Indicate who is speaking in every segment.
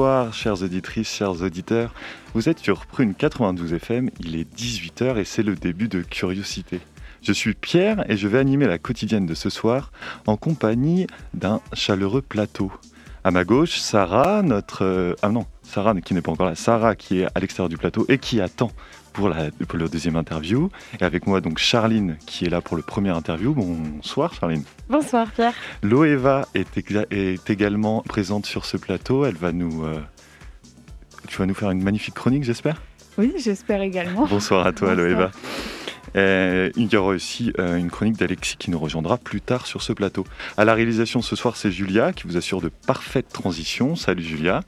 Speaker 1: Bonsoir, chères auditrices, chers auditeurs. Vous êtes sur Prune 92 FM, il est 18h et c'est le début de Curiosité. Je suis Pierre et je vais animer la quotidienne de ce soir en compagnie d'un chaleureux plateau. À ma gauche, Sarah, notre... euh, ah non, Sarah qui n'est pas encore là, Sarah qui est à l'extérieur du plateau et qui attend pour, la, pour le deuxième interview. Et avec moi donc Charline qui est là pour le premier interview. Bonsoir Charline.
Speaker 2: Bonsoir Pierre.
Speaker 1: Loeva est, également présente sur ce plateau. Elle va nous... euh, Tu vas nous faire une magnifique chronique j'espère?
Speaker 2: Oui, j'espère également.
Speaker 1: Bonsoir à toi. Loeva. Euh, il y aura aussi euh, une chronique d'Alexis qui nous rejoindra plus tard sur ce plateau. À la réalisation ce soir, c'est Julia qui vous assure de parfaites transitions. Salut Julia.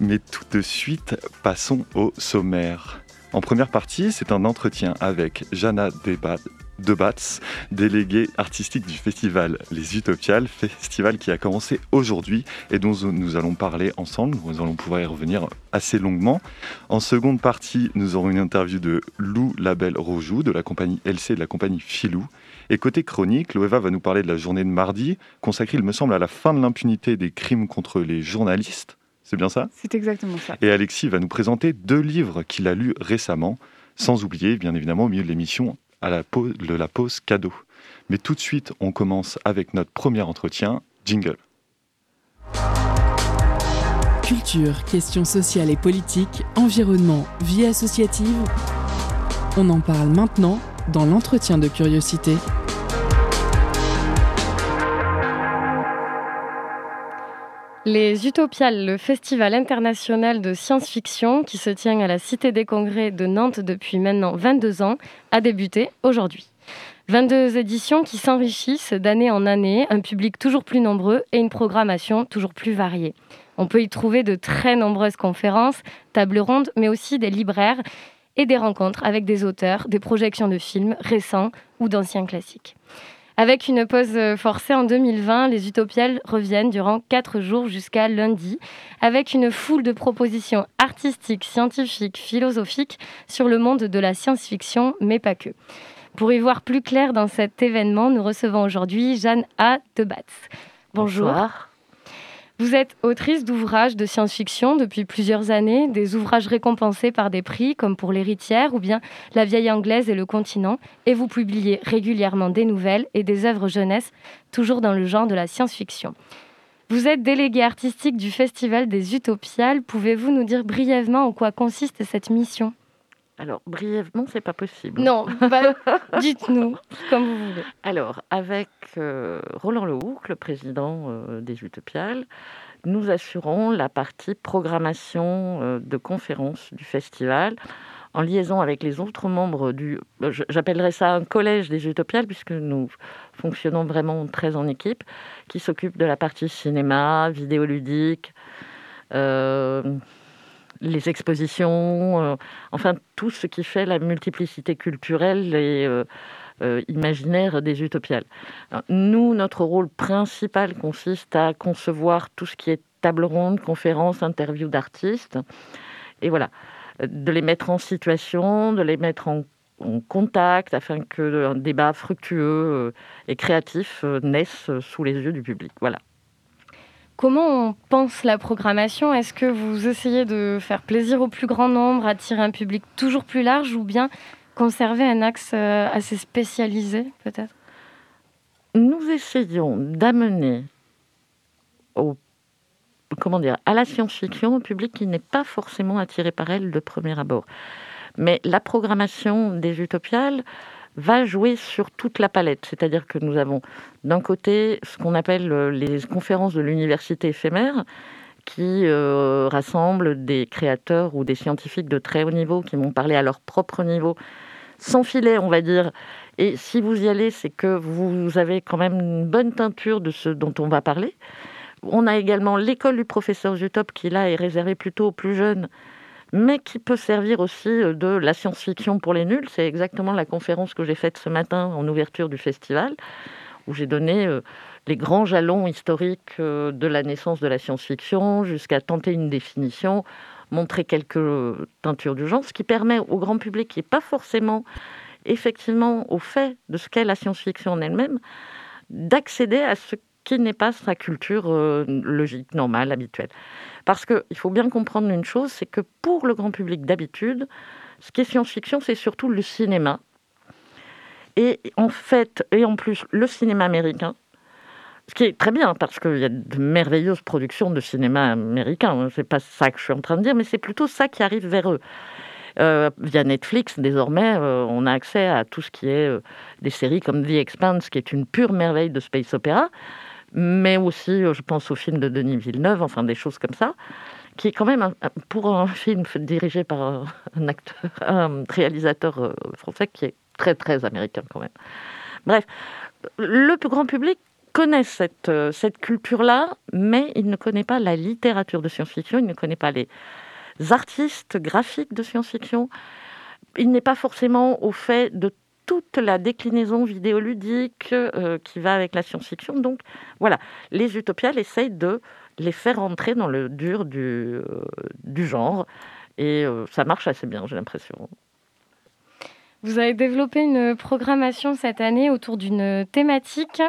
Speaker 1: Mais tout de suite, passons au sommaire. En première partie, c'est un entretien avec Jana Debat- Debatz, déléguée artistique du festival Les Utopiales, festival qui a commencé aujourd'hui et dont nous allons parler ensemble. Nous allons pouvoir y revenir assez longuement. En seconde partie, nous aurons une interview de Lou Label Rojou de la compagnie LC et de la compagnie Filou. Et côté chronique, Loeva va nous parler de la journée de mardi, consacrée, il me semble, à la fin de l'impunité des crimes contre les journalistes. C'est bien ça
Speaker 2: C'est exactement ça.
Speaker 1: Et Alexis va nous présenter deux livres qu'il a lus récemment, sans oublier, bien évidemment, au milieu de l'émission, à la pause, de la pause cadeau. Mais tout de suite, on commence avec notre premier entretien, Jingle.
Speaker 3: Culture, questions sociales et politiques, environnement, vie associative. On en parle maintenant dans l'entretien de curiosité.
Speaker 2: Les Utopiales, le festival international de science-fiction qui se tient à la Cité des Congrès de Nantes depuis maintenant 22 ans, a débuté aujourd'hui. 22 éditions qui s'enrichissent d'année en année, un public toujours plus nombreux et une programmation toujours plus variée. On peut y trouver de très nombreuses conférences, tables rondes, mais aussi des libraires et des rencontres avec des auteurs, des projections de films récents ou d'anciens classiques. Avec une pause forcée en 2020, les Utopiales reviennent durant quatre jours jusqu'à lundi, avec une foule de propositions artistiques, scientifiques, philosophiques sur le monde de la science-fiction, mais pas que. Pour y voir plus clair dans cet événement, nous recevons aujourd'hui Jeanne A. Debatz. Bonjour. Vous êtes autrice d'ouvrages de science-fiction depuis plusieurs années, des ouvrages récompensés par des prix comme pour L'héritière ou bien La vieille anglaise et le continent, et vous publiez régulièrement des nouvelles et des œuvres jeunesse, toujours dans le genre de la science-fiction. Vous êtes déléguée artistique du Festival des Utopiales. Pouvez-vous nous dire brièvement en quoi consiste cette mission?
Speaker 4: Alors, brièvement, c'est pas possible.
Speaker 2: Non, bah, dites-nous, comme vous voulez.
Speaker 4: Alors, avec euh, Roland Lehoucq, le président euh, des Utopiales, nous assurons la partie programmation euh, de conférences du festival en liaison avec les autres membres du... J'appellerais ça un collège des Utopiales, puisque nous fonctionnons vraiment très en équipe, qui s'occupe de la partie cinéma, vidéoludique, les expositions, euh, enfin tout ce qui fait la multiplicité culturelle et euh, euh, imaginaire des utopiales. Nous, notre rôle principal consiste à concevoir tout ce qui est table ronde, conférences, interviews d'artistes, et voilà, de les mettre en situation, de les mettre en, contact afin que un débat fructueux et créatif naisse sous les yeux du public. Voilà.
Speaker 2: Comment on pense la programmation? Est-ce que vous essayez de faire plaisir au plus grand nombre, attirer un public toujours plus large ou bien conserver un axe euh, assez spécialisé peut-être?
Speaker 4: Nous essayons d'amener au comment à la science-fiction un public qui n'est pas forcément attiré par elle de premier abord. Mais la programmation des Utopiales va jouer sur toute la palette, c'est-à-dire que nous avons d'un côté ce qu'on appelle euh, les conférences de l'université éphémère qui rassemble des créateurs ou des scientifiques de très haut niveau qui m'ont parlé à leur propre niveau, sans filet, on va dire. Et si vous y allez, c'est que vous avez quand même une bonne teinture de ce dont on va parler. On a également l'école du professeur Zutop qui là est réservée plutôt aux plus jeunes, mais qui peut servir aussi euh, de la science-fiction pour les nuls. C'est exactement la conférence que j'ai faite ce matin en ouverture du festival, où j'ai donné euh, les grands jalons historiques euh, de la naissance de la science-fiction jusqu'à tenter une définition, montrer quelques teintures du genre, ce qui permet au grand public qui n'est pas forcément effectivement au fait de ce qu'est la science-fiction en elle-même, d'accéder à ce qui n'est pas sa culture euh, logique, normale, habituelle. Parce qu'il faut bien comprendre une chose, c'est que pour le grand public d'habitude, ce qui est science-fiction, c'est surtout le cinéma. Et en fait, et en plus, le cinéma américain, ce qui est très bien, parce qu'il y a de merveilleuses productions de cinéma américain. C'est pas ça que je suis en train de dire, mais c'est plutôt ça qui arrive vers eux. Euh, via Netflix, désormais, euh, on a accès à tout ce qui est des séries comme The Expanse, qui est une pure merveille de space opéra mais aussi, euh, je pense au film de Denis Villeneuve, enfin des choses comme ça, qui est quand même, pour un film dirigé par un acteur, un réalisateur euh, français qui est très très américain quand même. Bref, le plus grand public connaît cette, euh, cette culture-là, mais il ne connaît pas la littérature de science-fiction, il ne connaît pas les artistes graphiques de science-fiction, il n'est pas forcément au fait de toute la déclinaison vidéoludique euh, qui va avec la science-fiction. Donc voilà, les utopiales essayent de les faire rentrer dans le dur du, euh, du genre. Et euh, ça marche assez bien, j'ai l'impression.
Speaker 2: Vous avez développé une programmation cette année autour d'une thématique,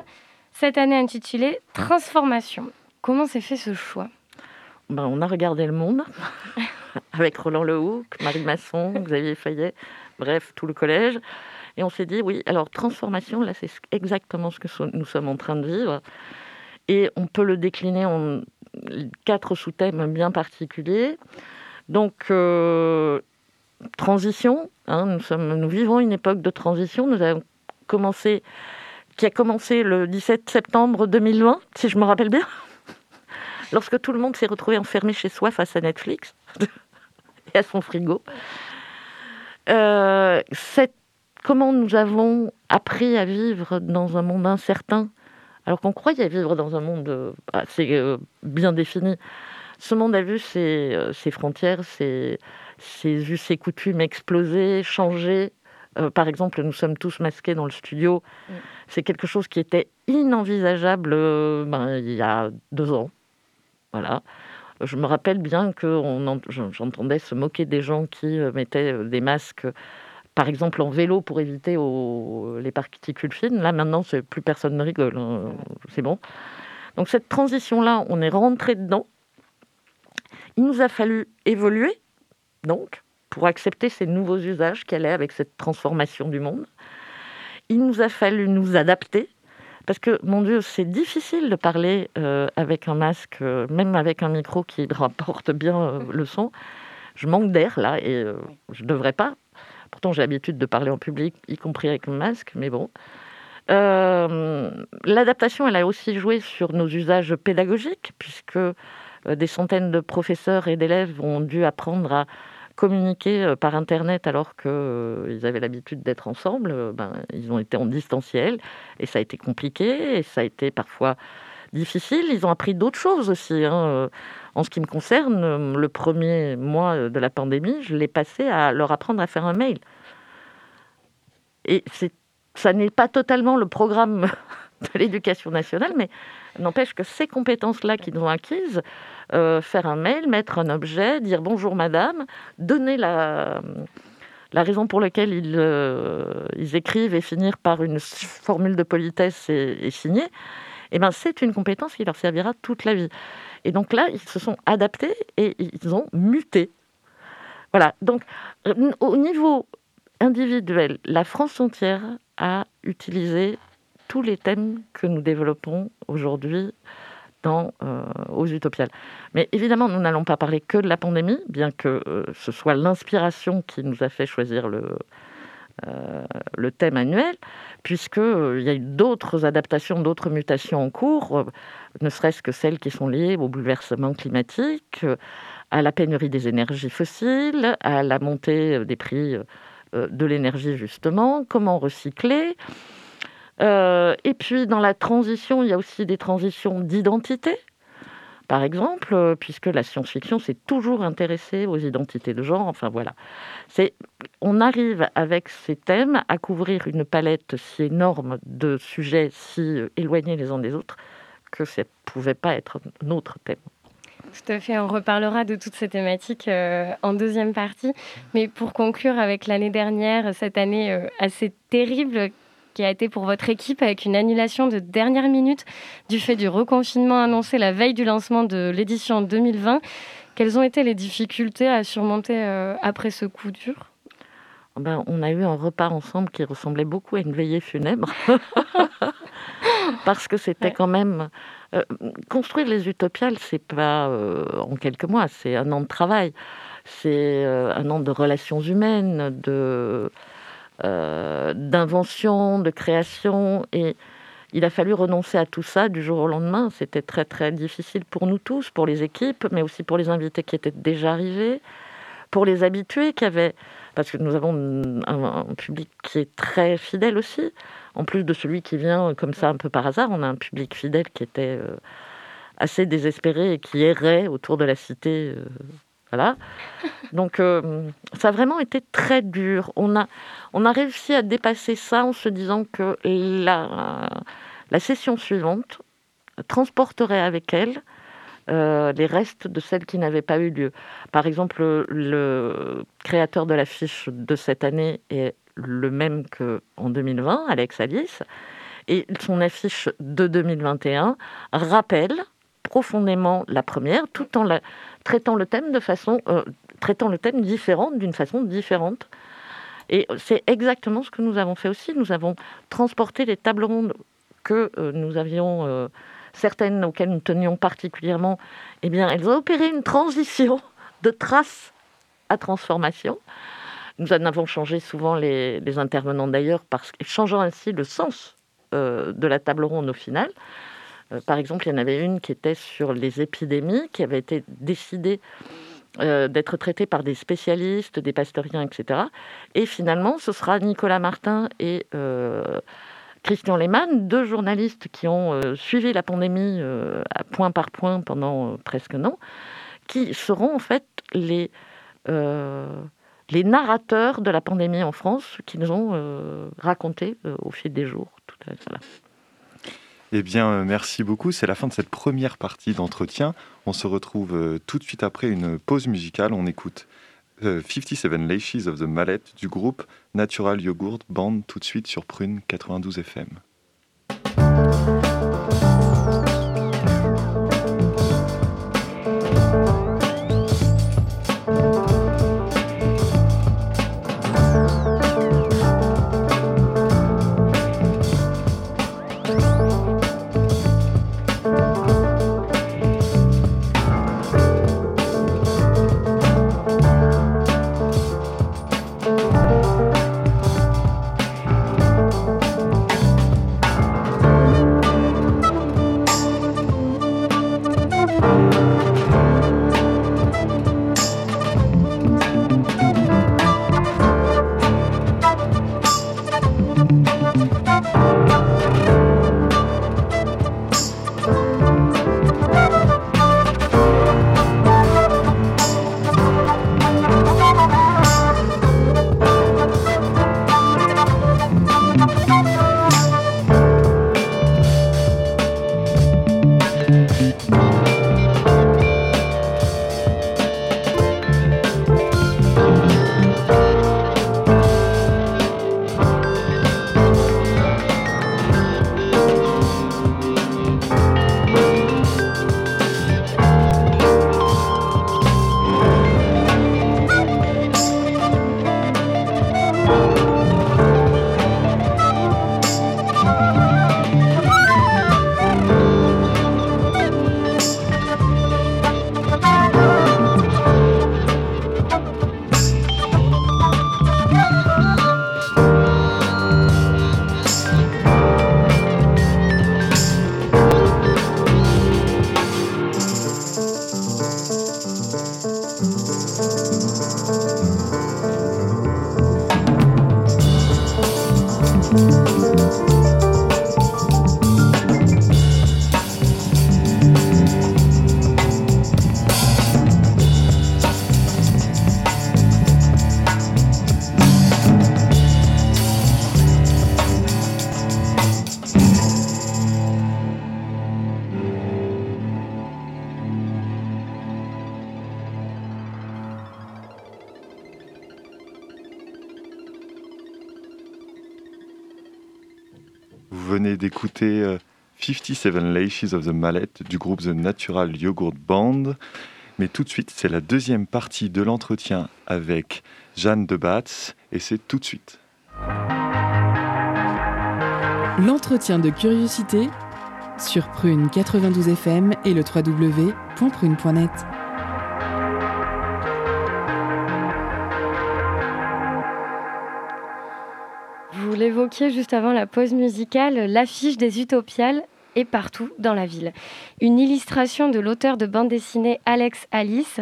Speaker 2: cette année intitulée Transformation. Comment s'est fait ce choix?
Speaker 4: Ben, On a regardé le monde avec Roland Lehoucq, Marie Masson, Xavier Fayet, bref, tout le collège. Et on s'est dit, oui, alors transformation, là, c'est exactement ce que nous sommes en train de vivre. Et on peut le décliner en quatre sous-thèmes bien particuliers. Donc, euh, transition, hein, nous, sommes, nous vivons une époque de transition. Nous avons commencé, qui a commencé le 17 septembre 2020, si je me rappelle bien, lorsque tout le monde s'est retrouvé enfermé chez soi face à Netflix et à son frigo. Euh, comment nous avons appris à vivre dans un monde incertain, alors qu'on croyait vivre dans un monde euh, assez euh, bien défini. Ce monde a vu ses, euh, frontières, ses, us et coutumes exploser, changer. par exemple, nous sommes tous masqués dans le studio. Mm. C'est quelque chose qui était inenvisageable ben, il y a deux ans. Voilà. Je me rappelle bien que j'entendais se moquer des gens qui mettaient des masques par exemple en vélo pour éviter les particules fines. Là, maintenant, plus personne ne rigole. Hein. C'est bon. Donc cette transition-là, on est rentré dedans. Il nous a fallu évoluer, donc, pour accepter ces nouveaux usages qu'elle est avec cette transformation du monde. Il nous a fallu nous adapter, parce que, mon Dieu, c'est difficile de parler euh, avec un masque, euh, même avec un micro qui rapporte bien euh, le son. Je manque d'air, là, et je ne devrais pas, Pourtant, j'ai l'habitude de parler en public, y compris avec un masque, mais bon. Euh, l'adaptation, elle a aussi joué sur nos usages pédagogiques, puisque euh, des centaines de professeurs et d'élèves ont dû apprendre à communiquer euh, par Internet alors qu'ils avaient l'habitude d'être ensemble. Ben, ils ont été en distanciel et ça a été compliqué et ça a été parfois difficile. Ils ont appris d'autres choses aussi. Hein. En ce qui me concerne, le premier mois de la pandémie, je l'ai passé à leur apprendre à faire un mail. Et ça n'est pas totalement le programme de l'éducation nationale, mais n'empêche que ces compétences-là qu'ils ont acquises, euh, faire un mail, mettre un objet, dire bonjour madame, donner la, raison pour laquelle ils, euh, écrivent et finir par une formule de politesse et, et signer, eh ben, c'est une compétence qui leur servira toute la vie. Et donc là, ils se sont adaptés et ils ont muté. Voilà. Donc, euh, au niveau individuel, la France entière a utilisé tous les thèmes que nous développons aujourd'hui dans, euh, aux Utopiales. Mais évidemment, nous n'allons pas parler que de la pandémie, bien que euh, ce soit l'inspiration qui nous a fait choisir le le thème annuel, puisqu'il y a eu d'autres adaptations, d'autres mutations en cours, ne serait-ce que celles qui sont liées au bouleversement climatique, à la pénurie des énergies fossiles, à la montée des prix de l'énergie justement, comment recycler. et puis dans la transition, il y a aussi des transitions d'identité par exemple, euh, puisque la science-fiction s'est toujours intéressée aux identités de genre. Enfin voilà, on arrive avec ces thèmes à couvrir une palette si énorme de sujets si euh, éloignés les uns des autres que ça ne pouvait pas être notre thème.
Speaker 2: Tout à fait, on reparlera de toutes ces thématiques euh, en deuxième partie. Mais pour conclure avec l'année dernière, cette année assez terrible qui a été pour votre équipe avec une annulation de dernière minute du fait du reconfinement annoncé la veille du lancement de l'édition 2020. Quelles ont été les difficultés à surmonter euh, après ce coup dur?
Speaker 4: Ben, on a eu un repas ensemble qui ressemblait beaucoup à une veillée funèbre. Parce que c'était quand même. Euh, construire les utopiales, c'est pas euh, en quelques mois, c'est un an de travail. C'est un an de relations humaines, de, euh, d'invention, de création. Et il a fallu renoncer à tout ça du jour au lendemain. C'était très très difficile pour nous tous, pour les équipes, mais aussi pour les invités qui étaient déjà arrivés, pour les habitués qui avaient... Parce que nous avons un, public qui est très fidèle aussi. En plus de celui qui vient comme ça un peu par hasard, on a un public fidèle qui était euh, assez désespéré et qui errait autour de la cité euh, voilà. Donc, euh, ça a vraiment été très dur. On a, on a réussi à dépasser ça en se disant que la, la session suivante transporterait avec elle euh, les restes de celles qui n'avaient pas eu lieu. Par exemple, le créateur de l'affiche de cette année est le même qu'en 2020, Alex Alice, et son affiche de 2021 rappelle profondément la première, tout en traitant le thème de façon, euh, traitant le thème différente, d'une façon différente. Et c'est exactement ce que nous avons fait aussi. Nous avons transporté les tables rondes que euh, nous avions, euh, certaines auxquelles nous tenions particulièrement, eh bien, elles ont opéré une transition de trace à transformation. Nous en avons changé souvent les, intervenants d'ailleurs, parce changeant ainsi le sens de la table ronde au final. Euh, par exemple, il y en avait une qui était sur les épidémies, qui avait été décidée euh, d'être traitée par des spécialistes, des pastoriens, etc. Et finalement, ce sera Nicolas Martin et euh, Christian Lehmann, deux journalistes qui ont suivi la pandémie point par point pendant presque un an, qui seront en fait les, les narrateurs de la pandémie en France, qui nous ont raconté au fil des jours. Tout à, voilà.
Speaker 1: Eh bien, euh, merci beaucoup. C'est la fin de cette première partie d'entretien. On se retrouve euh, tout de suite après une pause musicale. On écoute 57 euh, Lashes of the Mallet du groupe Natural Yogurt Band tout de suite sur Prune 92 FM. Venez d'écouter 57 Laces of the Mallet du groupe The Natural Yogurt Band. Mais tout de suite, c'est la deuxième partie de l'entretien avec Jeanne de Batz et c'est tout de suite.
Speaker 3: L'entretien de curiosité sur Prune 92 FM et le www.prune.net.
Speaker 2: l'évoquiez juste avant la pause musicale, l'affiche des Utopiales est partout dans la ville. Une illustration de l'auteur de bande dessinée Alex Alice.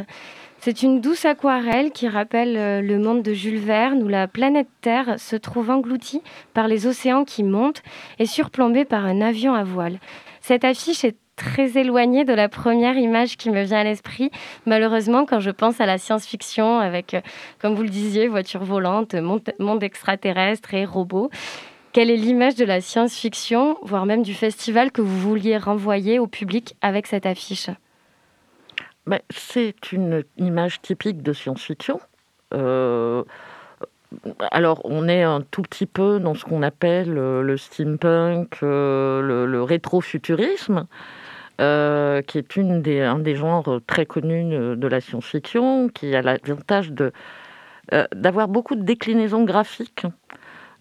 Speaker 2: C'est une douce aquarelle qui rappelle euh, le monde de Jules Verne où la planète Terre se trouve engloutie par les océans qui montent et surplombée par un avion à voile. Cette affiche est très éloignée de la première image qui me vient à l'esprit. Malheureusement, quand je pense à la science-fiction avec, euh, comme vous le disiez, voitures volantes, monde extraterrestre et robots, quelle est l'image de la science-fiction, voire même du festival que vous vouliez renvoyer au public avec cette affiche?
Speaker 4: Ben, C'est une image typique de science-fiction. Euh, alors, on est un tout petit peu dans ce qu'on appelle euh, le steampunk, le, le rétrofuturisme, qui est un des genres très connus de la science-fiction, qui a l'avantage d'avoir beaucoup de déclinaisons graphiques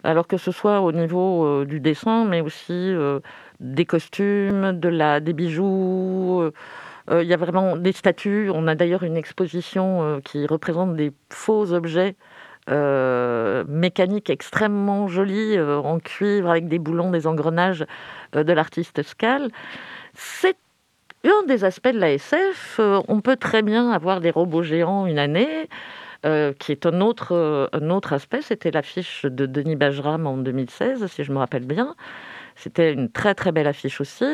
Speaker 4: alors que ce soit au niveau euh, du dessin, mais aussi euh, des costumes, de la, des bijoux. Euh, il y a vraiment des statues. On a d'ailleurs une exposition qui représente des faux objets mécaniques extrêmement jolis en cuivre avec des boulons, des engrenages de l'artiste Scal. C'est un des aspects de la SF. on peut très bien avoir des robots géants une année. Euh, qui est un autre, euh, un autre aspect. C'était l'affiche de Denis Bajram en 2016, si je me rappelle bien. C'était une très très belle affiche aussi.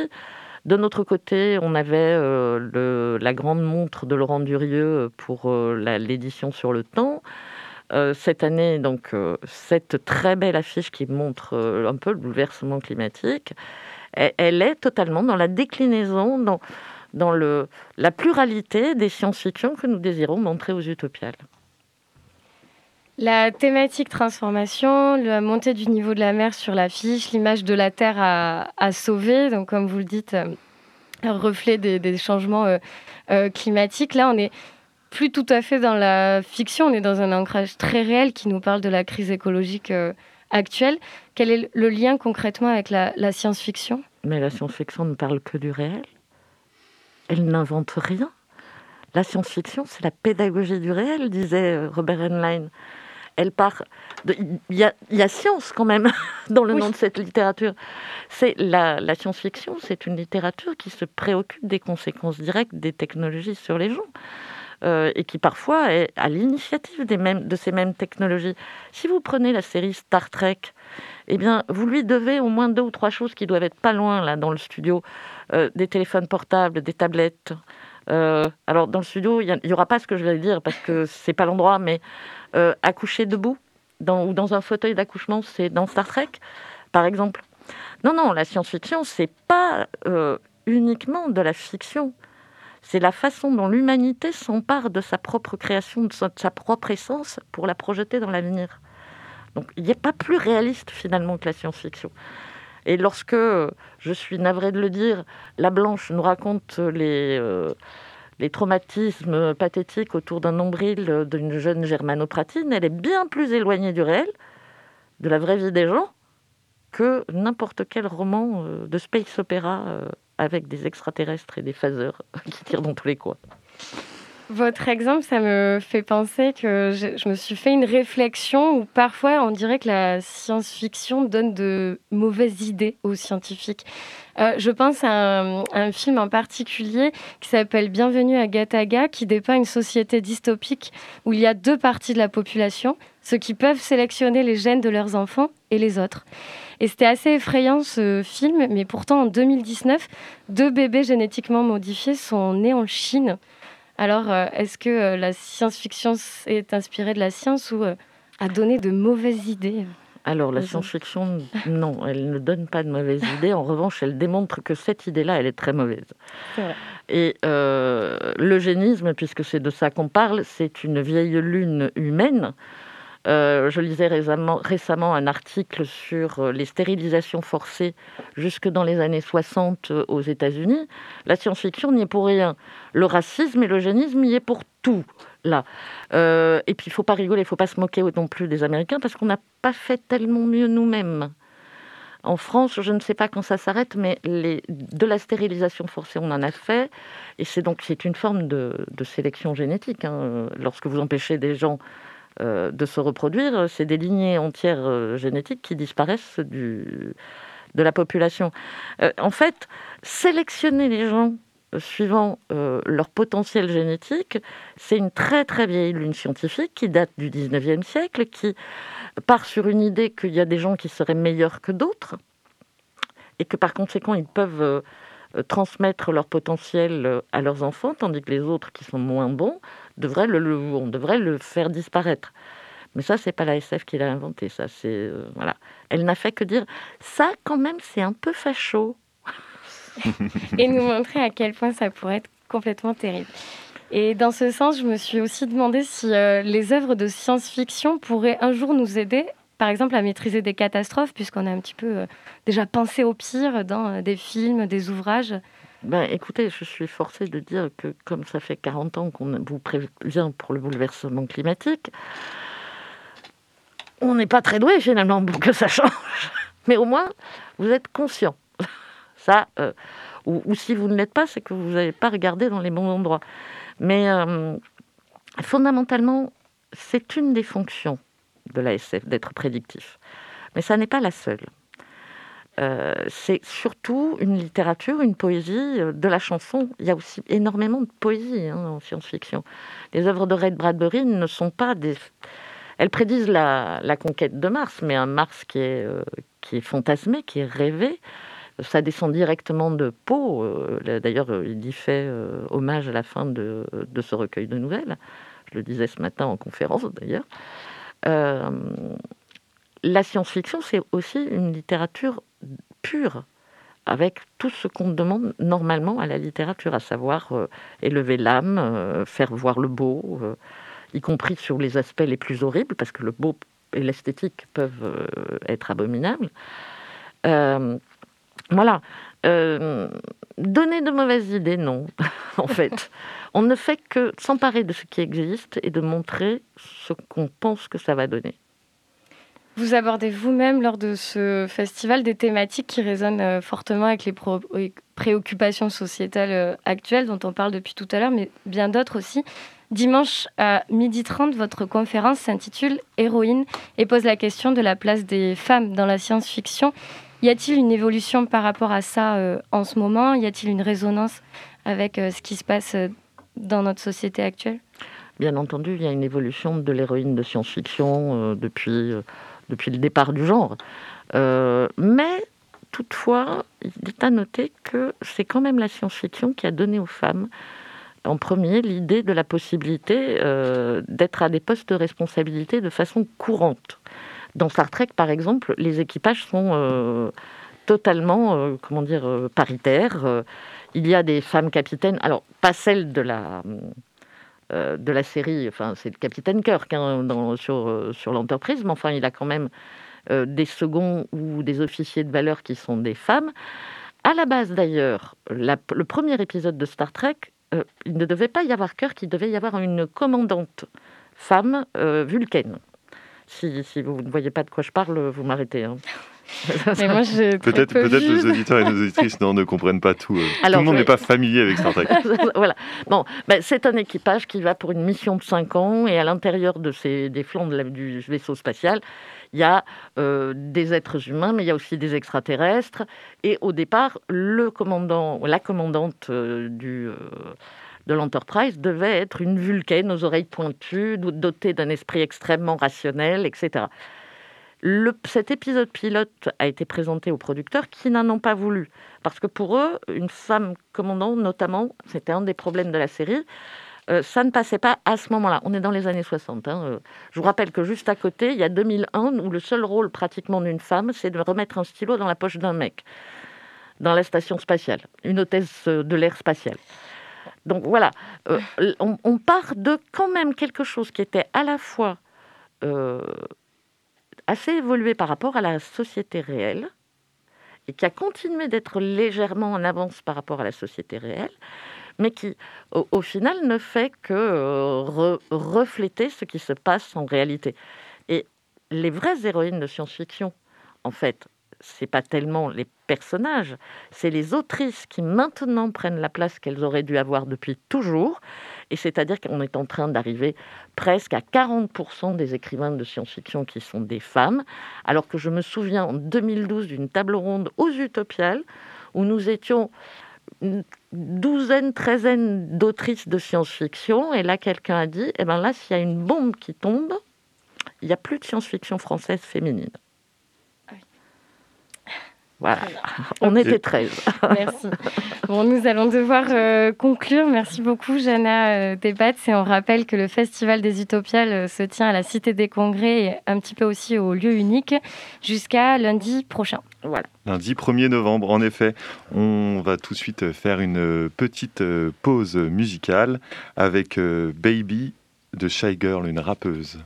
Speaker 4: De notre côté, on avait euh, le, la grande montre de Laurent Durieux pour l'édition sur le temps. cette année, donc, cette très belle affiche qui montre un peu le bouleversement climatique, elle, est totalement dans la déclinaison, dans, le, la pluralité des science-fiction que nous désirons montrer aux utopiales.
Speaker 2: La thématique transformation, la montée du niveau de la mer sur l'affiche, l'image de la Terre à, sauver, donc comme vous le dites, euh, reflet des, changements euh, euh, climatiques. Là, on n'est plus tout à fait dans la fiction, on est dans un ancrage très réel qui nous parle de la crise écologique actuelle. Quel est le lien concrètement avec la, la science-fiction?
Speaker 4: Mais la science-fiction ne parle que du réel. Elle n'invente rien. La science-fiction, c'est la pédagogie du réel, disait Robert Heinlein elle part. Il y, a, science quand même dans le nom de cette littérature. C'est la, science-fiction, c'est une littérature qui se préoccupe des conséquences directes des technologies sur les gens. Euh, et qui parfois est à l'initiative des mêmes, de ces mêmes technologies. Si vous prenez la série Star Trek, eh bien, vous lui devez au moins deux ou trois choses qui doivent être pas loin là dans le studio euh, des téléphones portables, des tablettes. Euh, alors dans le studio, il n'y aura pas ce que je vais dire parce que c'est pas l'endroit, mais accoucher debout ou dans un fauteuil d'accouchement, c'est dans Star Trek, par exemple. Non, non, la science-fiction, c'est pas uniquement de la fiction. C'est la façon dont l'humanité s'empare de sa propre création, de sa, propre essence pour la projeter dans l'avenir. Donc il n'y a pas plus réaliste finalement que la science-fiction. Et lorsque, je suis navrée de le dire, La Blanche nous raconte les, euh, les traumatismes pathétiques autour d'un nombril d'une jeune germanopratine, elle est bien plus éloignée du réel, de la vraie vie des gens, que n'importe quel roman euh, de space opéra euh, avec des extraterrestres et des phaseurs qui tirent dans tous les coins.
Speaker 2: Votre exemple, ça me fait penser que je, me suis fait une réflexion où parfois on dirait que la science-fiction donne de mauvaises idées aux scientifiques. Euh, je pense à un, film en particulier qui s'appelle Bienvenue à Gataga, qui dépeint une société dystopique où il y a deux parties de la population, ceux qui peuvent sélectionner les gènes de leurs enfants et les autres. Et c'était assez effrayant ce film, mais pourtant en 2019, deux bébés génétiquement modifiés sont nés en Chine. Alors, euh, est-ce que euh, la science-fiction est inspirée de la science ou euh, a donné de mauvaises idées?
Speaker 4: Alors, la science-fiction, non, elle ne donne pas de mauvaises idées. En revanche, elle démontre que cette idée-là, elle est très mauvaise. Et l'eugénisme, puisque c'est de ça qu'on parle, c'est une vieille lune humaine je lisais récemment, un article sur les stérilisations forcées jusque dans les années 60 aux États-Unis. La science-fiction n'y est pour rien. Le racisme et l'eugénisme y est pour tout là. et puis, il faut pas rigoler, il faut pas se moquer non plus des Américains parce qu'on n'a pas fait tellement mieux nous-mêmes. En France, je ne sais pas quand ça s'arrête, mais de la stérilisation forcée, on en a fait. Et c'est donc une forme de, sélection génétique. Hein. Lorsque vous empêchez des gens euh, de se reproduire, c'est des lignées entières euh, génétiques qui disparaissent du, de la population. Euh, en fait, sélectionner les gens suivant leur potentiel génétique, c'est une très très vieille lune scientifique qui date du 19e siècle, qui part sur une idée qu'il y a des gens qui seraient meilleurs que d'autres et que par conséquent ils peuvent euh, euh, transmettre leur potentiel euh, à leurs enfants, tandis que les autres qui sont moins bons, devraient le, on devrait le faire disparaître. Mais ça, c'est pas la SF qui l'a inventé. Ça, c'est voilà. Elle n'a fait que dire ça, quand même, c'est un peu facho.
Speaker 2: et nous montrer à quel point ça pourrait être complètement terrible. Et dans ce sens, je me suis aussi demandé si euh, les œuvres de science-fiction pourraient un jour nous aider, par exemple, à maîtriser des catastrophes, puisqu'on a un petit peu euh, déjà pensé au pire dans euh, des films, des ouvrages.
Speaker 4: Ben, écoutez, je suis forcée de dire que comme ça fait 40 ans qu'on vous prévient pour le bouleversement climatique, on n'est pas très doué finalement pour que ça change. Mais au moins, vous êtes conscient. Ça, ou, ou, si vous ne l'êtes pas, c'est que vous n'avez pas regardé dans les bons endroits. Mais euh, fondamentalement, c'est une des fonctions de l'ASF d'être prédictif. Mais ça n'est pas la seule. Euh, c'est surtout une littérature, une poésie, euh, de la chanson. Il y a aussi énormément de poésie hein, en science-fiction. Les œuvres de Ray Bradbury ne sont pas des... Elles prédisent la, conquête de Mars, mais un Mars qui est, qui est fantasmé, qui est rêvé, ça descend directement de Poe. Euh, d'ailleurs, euh, il y fait euh, hommage à la fin de, ce recueil de nouvelles. Je le disais ce matin en conférence, d'ailleurs. la science-fiction, c'est aussi une littérature pure, avec tout ce qu'on demande normalement à la littérature, à savoir élever l'âme, faire voir le beau, y compris sur les aspects les plus horribles, parce que le beau et l'esthétique peuvent être abominables. Voilà. Euh, donner de mauvaises idées, non, en fait. On ne fait que s'emparer de ce qui existe et de montrer ce qu'on pense que ça va donner.
Speaker 2: Vous abordez vous-même lors de ce festival des thématiques qui résonnent euh, fortement avec les préoccupations sociétales euh, actuelles dont on parle depuis tout à l'heure, mais bien d'autres aussi. Dimanche à 12h30, votre conférence s'intitule Héroïne et pose la question de la place des femmes dans la science-fiction. Y a-t-il une évolution par rapport à ça euh, en ce moment? Y a-t-il une résonance avec ce qui se passe dans notre société actuelle?
Speaker 4: Bien entendu, il y a une évolution de l'héroïne de science-fiction depuis, depuis le départ du genre. mais toutefois, il est à noter que c'est quand même la science-fiction qui a donné aux femmes en premier l'idée de la possibilité d'être à des postes de responsabilité de façon courante. Dans Star Trek, par exemple, les équipages sont euh, totalement, euh, comment dire, euh, paritaires. il y a des femmes capitaines, alors pas celles de la de la série, enfin c'est le capitaine Kirk hein, sur, sur l'entreprise, mais enfin il a quand même des seconds ou des officiers de valeur qui sont des femmes. À la base d'ailleurs, le premier épisode de Star Trek, il ne devait pas y avoir Kirk, il devait y avoir une commandante femme vulcaine. Si, vous ne voyez pas de quoi je parle, vous m'arrêtez. Hein.
Speaker 1: peut-être peut nos auditeurs et nos auditrices ne comprennent pas tout. Euh. tout le monde n'est pas familier avec Star Trek.
Speaker 4: voilà. Bon, ben, c'est un équipage qui va pour une mission de 5 ans et à l'intérieur de ces, des flancs du vaisseau spatial, il y a euh, des êtres humains, mais il y a aussi des extraterrestres. Et au départ, le commandant, la commandante euh, du de l'Enterprise devait être une vulcaine aux oreilles pointues, dotée d'un esprit extrêmement rationnel, etc. Cet épisode pilote a été présenté aux producteurs qui n'en ont pas voulu. Parce que pour eux, une femme commandant, notamment, c'était un des problèmes de la série, euh, ça ne passait pas à ce moment-là. On est dans les années 60. Hein, euh. Je vous rappelle que juste à côté, il y a 2001, où le seul rôle pratiquement d'une femme, c'est de remettre un stylo dans la poche d'un mec, dans la station spatiale, une hôtesse de l'air spatial. Donc voilà, euh, on, part de quand même quelque chose qui était à la fois assez évolué par rapport à la société réelle et qui a continué d'être légèrement en avance par rapport à la société réelle, mais qui, au, final, ne fait que euh, refléter ce qui se passe en réalité. Et les vraies héroïnes de science-fiction, en fait, c'est pas tellement les personnages, c'est les autrices qui maintenant prennent la place qu'elles auraient dû avoir depuis toujours et c'est-à-dire qu'on est en train d'arriver presque à 40% des écrivains de science-fiction qui sont des femmes, alors que je me souviens en 2012 d'une table ronde aux Utopiales où nous étions une douzaine, treizaine d'autrices de science-fiction, et là quelqu'un a dit, eh ben là, s'il y a une bombe qui tombe, il n'y a plus de science-fiction française féminine. Voilà, on était 13.
Speaker 2: Merci. Bon, nous allons devoir euh, conclure. Merci beaucoup, Jana euh, Et on rappelle que le Festival des Utopiales euh, se tient à la Cité des Congrès et un petit peu aussi au lieu unique jusqu'à lundi prochain.
Speaker 5: Voilà. Lundi 1er novembre, en effet. On va tout de suite faire une petite pause musicale avec Baby de Shy Girl, une rappeuse.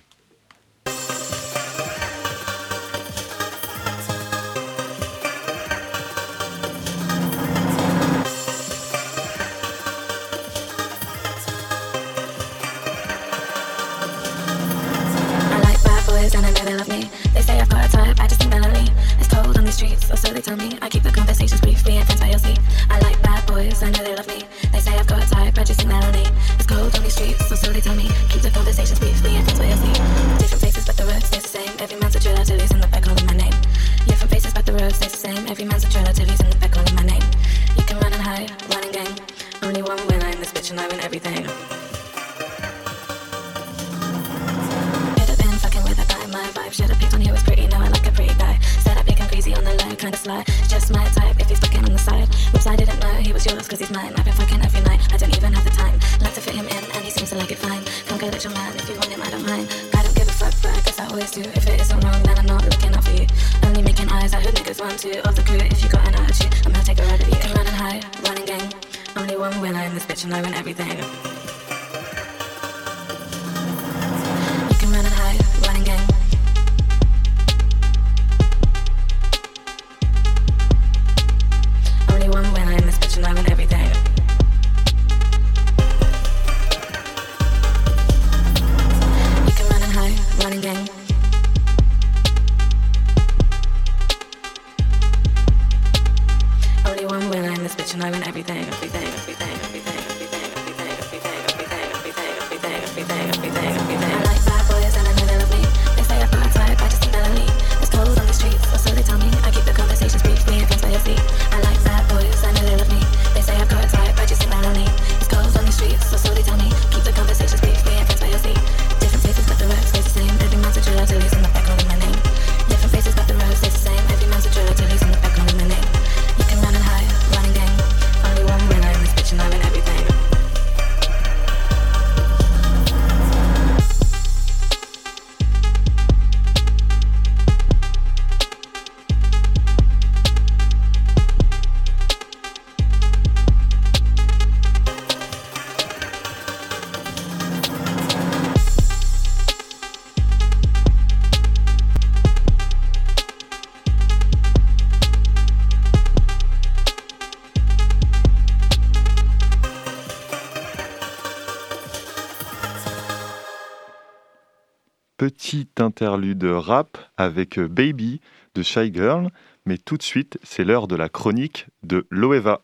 Speaker 5: Petit interlude rap avec Baby de Shy Girl, mais tout de suite, c'est l'heure de la chronique de Loeva.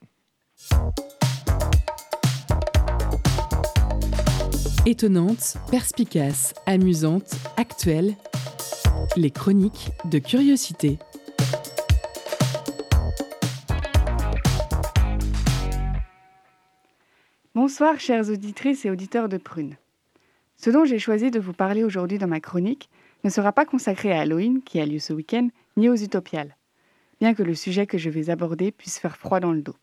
Speaker 3: Étonnante, perspicace, amusante, actuelle, les chroniques de curiosité.
Speaker 6: Bonsoir chères auditrices et auditeurs de Prune. Ce dont j'ai choisi de vous parler aujourd'hui dans ma chronique ne sera pas consacré à Halloween, qui a lieu ce week-end, ni aux utopiales, bien que le sujet que je vais aborder puisse faire froid dans le dos.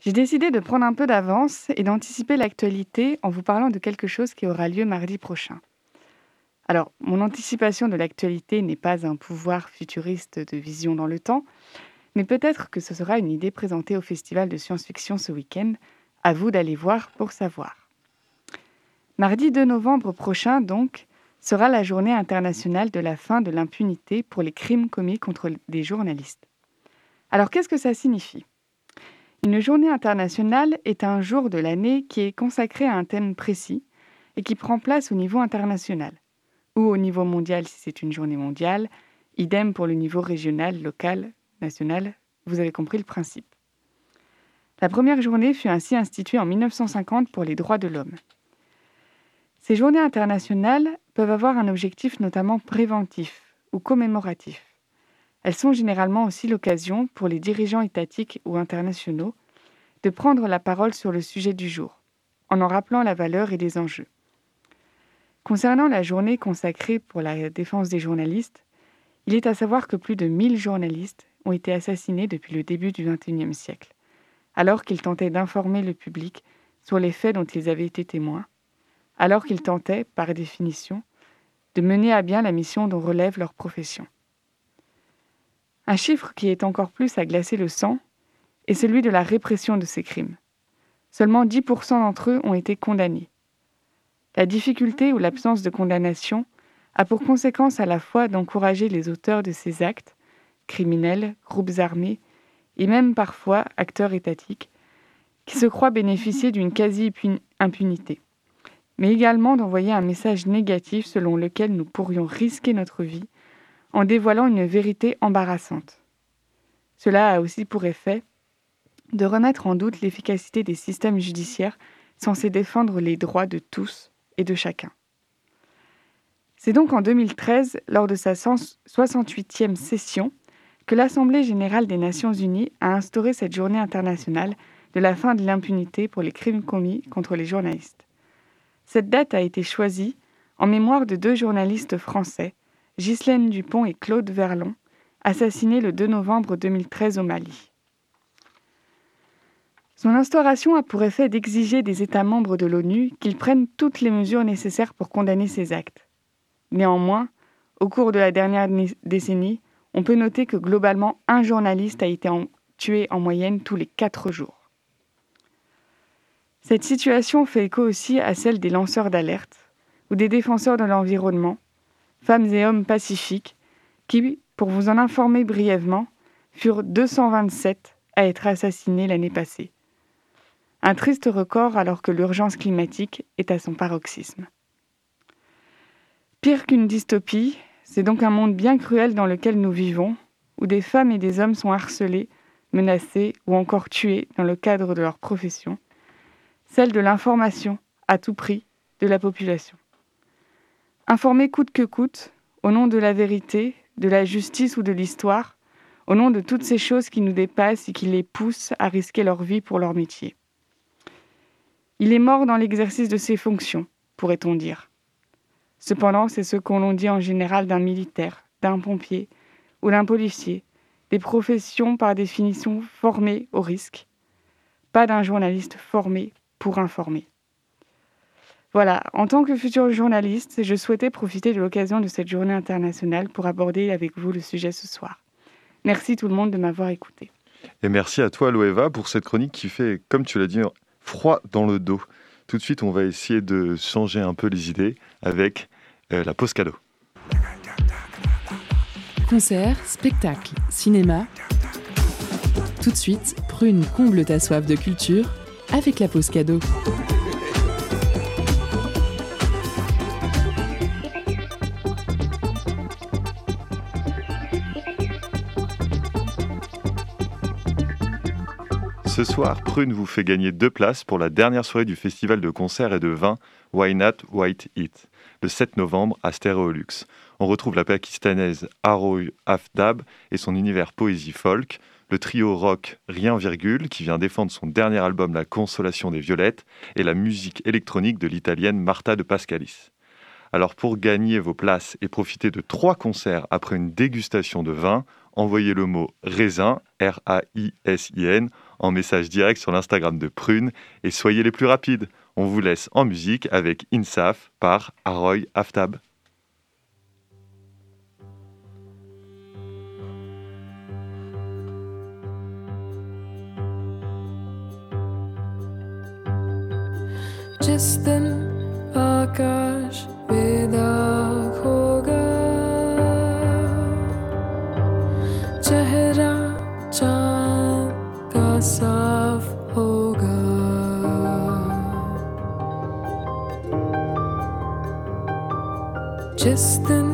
Speaker 6: J'ai décidé de prendre un peu d'avance et d'anticiper l'actualité en vous parlant de quelque chose qui aura lieu mardi prochain. Alors, mon anticipation de l'actualité n'est pas un pouvoir futuriste de vision dans le temps, mais peut-être que ce sera une idée présentée au Festival de science-fiction ce week-end. À vous d'aller voir pour savoir. Mardi 2 novembre prochain, donc, sera la journée internationale de la fin de l'impunité pour les crimes commis contre des journalistes. Alors qu'est-ce que ça signifie? Une journée internationale est un jour de l'année qui est consacré à un thème précis et qui prend place au niveau international, ou au niveau mondial si c'est une journée mondiale, idem pour le niveau régional, local, national, vous avez compris le principe. La première journée fut ainsi instituée en 1950 pour les droits de l'homme. Ces journées internationales peuvent avoir un objectif notamment préventif ou commémoratif. Elles sont généralement aussi l'occasion pour les dirigeants étatiques ou internationaux de prendre la parole sur le sujet du jour, en en rappelant la valeur et les enjeux. Concernant la journée consacrée pour la défense des journalistes, il est à savoir que plus de 1000 journalistes ont été assassinés depuis le début du XXIe siècle alors qu'ils tentaient d'informer le public sur les faits dont ils avaient été témoins, alors qu'ils tentaient, par définition, de mener à bien la mission dont relève leur profession. Un chiffre qui est encore plus à glacer le sang est celui de la répression de ces crimes. Seulement 10% d'entre eux ont été condamnés. La difficulté ou l'absence de condamnation a pour conséquence à la fois d'encourager les auteurs de ces actes, criminels, groupes armés, et même parfois acteurs étatiques, qui se croient bénéficier d'une quasi-impunité, mais également d'envoyer un message négatif selon lequel nous pourrions risquer notre vie en dévoilant une vérité embarrassante. Cela a aussi pour effet de remettre en doute l'efficacité des systèmes judiciaires censés défendre les droits de tous et de chacun. C'est donc en 2013, lors de sa 68e session, que l'Assemblée générale des Nations unies a instauré cette journée internationale de la fin de l'impunité pour les crimes commis contre les journalistes. Cette date a été choisie en mémoire de deux journalistes français, Ghislaine Dupont et Claude Verlon, assassinés le 2 novembre 2013 au Mali. Son instauration a pour effet d'exiger des États membres de l'ONU qu'ils prennent toutes les mesures nécessaires pour condamner ces actes. Néanmoins, au cours de la dernière décennie, on peut noter que globalement, un journaliste a été tué en moyenne tous les quatre jours. Cette situation fait écho aussi à celle des lanceurs d'alerte ou des défenseurs de l'environnement, femmes et hommes pacifiques, qui, pour vous en informer brièvement, furent 227 à être assassinés l'année passée. Un triste record alors que l'urgence climatique est à son paroxysme. Pire qu'une dystopie, c'est donc un monde bien cruel dans lequel nous vivons, où des femmes et des hommes sont harcelés, menacés ou encore tués dans le cadre de leur profession, celle de l'information, à tout prix, de la population. Informer coûte que coûte, au nom de la vérité, de la justice ou de l'histoire, au nom de toutes ces choses qui nous dépassent et qui les poussent à risquer leur vie pour leur métier. Il est mort dans l'exercice de ses fonctions, pourrait-on dire. Cependant, c'est ce qu'on l'on dit en général d'un militaire, d'un pompier ou d'un policier, des professions par définition formées au risque, pas d'un journaliste formé pour informer. Voilà, en tant que futur journaliste, je souhaitais profiter de l'occasion de cette journée internationale pour aborder avec vous le sujet ce soir. Merci tout le monde de m'avoir écouté.
Speaker 1: Et merci à toi, Loeva, pour cette chronique qui fait, comme tu l'as dit, froid dans le dos. Tout de suite, on va essayer de changer un peu les idées avec euh, la pause cadeau.
Speaker 3: Concert, spectacle, cinéma. Tout de suite, Prune comble ta soif de culture avec la pause cadeau.
Speaker 1: Ce soir, Prune vous fait gagner deux places pour la dernière soirée du festival de concerts et de vin Why Not White Heat, le 7 novembre à Stéréolux. On retrouve la pakistanaise Aroy Afdab et son univers poésie folk, le trio rock Rien Virgule qui vient défendre son dernier album La Consolation des Violettes et la musique électronique de l'italienne Marta de Pascalis. Alors pour gagner vos places et profiter de trois concerts après une dégustation de vin, envoyez le mot raisin, R-A-I-S-I-N, en message direct sur l'Instagram de Prune et soyez les plus rapides. On vous laisse en musique avec Insaf par Aroy Aftab.
Speaker 7: जिस दिन आकाश बेदाग
Speaker 8: होगा चेहरा चाँद का साफ़ होगा। जिस दिन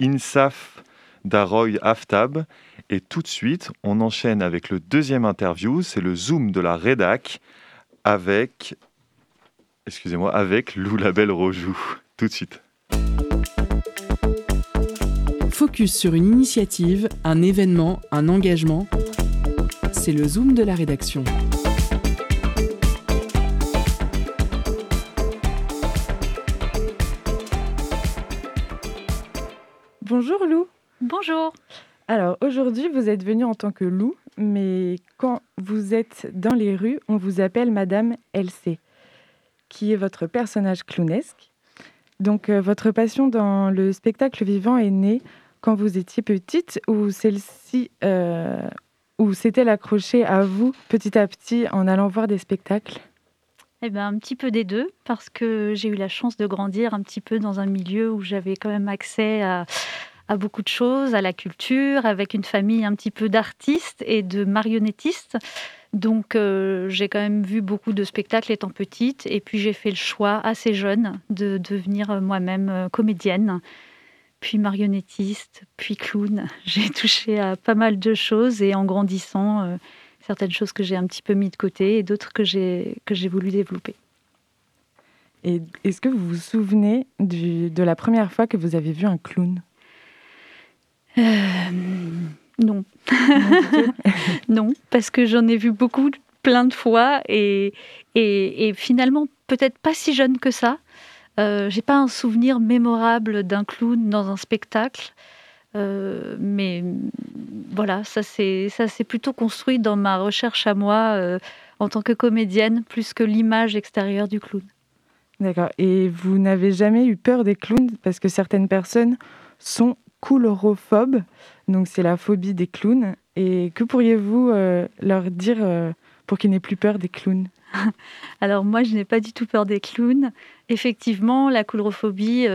Speaker 8: Insaf d'Aroy Aftab. Et tout de suite, on enchaîne avec le deuxième interview, c'est le Zoom de la rédac avec, excusez-moi, avec Lou Labelle Rojou. Tout de suite.
Speaker 3: Focus sur une initiative, un événement, un engagement. C'est le Zoom de la rédaction.
Speaker 9: Bonjour Lou.
Speaker 7: Bonjour.
Speaker 9: Alors aujourd'hui, vous êtes venue en tant que Lou, mais quand vous êtes dans les rues, on vous appelle Madame LC, qui est votre personnage clownesque. Donc euh, votre passion dans le spectacle vivant est née quand vous étiez petite ou celle-ci euh, ou s'est-elle accrochée à vous petit à petit en allant voir des spectacles?
Speaker 7: Eh ben, un petit peu des deux, parce que j'ai eu la chance de grandir un petit peu dans un milieu où j'avais quand même accès à, beaucoup de choses, à la culture, avec une famille un petit peu d'artistes et de marionnettistes. Donc euh, j'ai quand même vu beaucoup de spectacles étant petite, et puis j'ai fait le choix assez jeune de devenir moi-même euh, comédienne puis marionnettiste, puis clown. J'ai touché à pas mal de choses et en grandissant, euh, certaines choses que j'ai un petit peu mis de côté et d'autres que j'ai que j'ai voulu développer.
Speaker 9: Et est-ce que vous vous souvenez du, de la première fois que vous avez vu un clown?
Speaker 7: Euh, Non. non, parce que j'en ai vu beaucoup, plein de fois, et, et, et finalement, peut-être pas si jeune que ça. Euh, j'ai pas un souvenir mémorable d'un clown dans un spectacle. Euh, mais voilà, ça s'est plutôt construit dans ma recherche à moi euh, en tant que comédienne, plus que l'image extérieure du clown.
Speaker 9: D'accord. Et vous n'avez jamais eu peur des clowns? Parce que certaines personnes sont coulrophobes, donc c'est la phobie des clowns. Et que pourriez-vous euh, leur dire pour qu'ils n'aient plus peur des clowns?
Speaker 7: Alors moi, je n'ai pas du tout peur des clowns. Effectivement, la coulrophobie,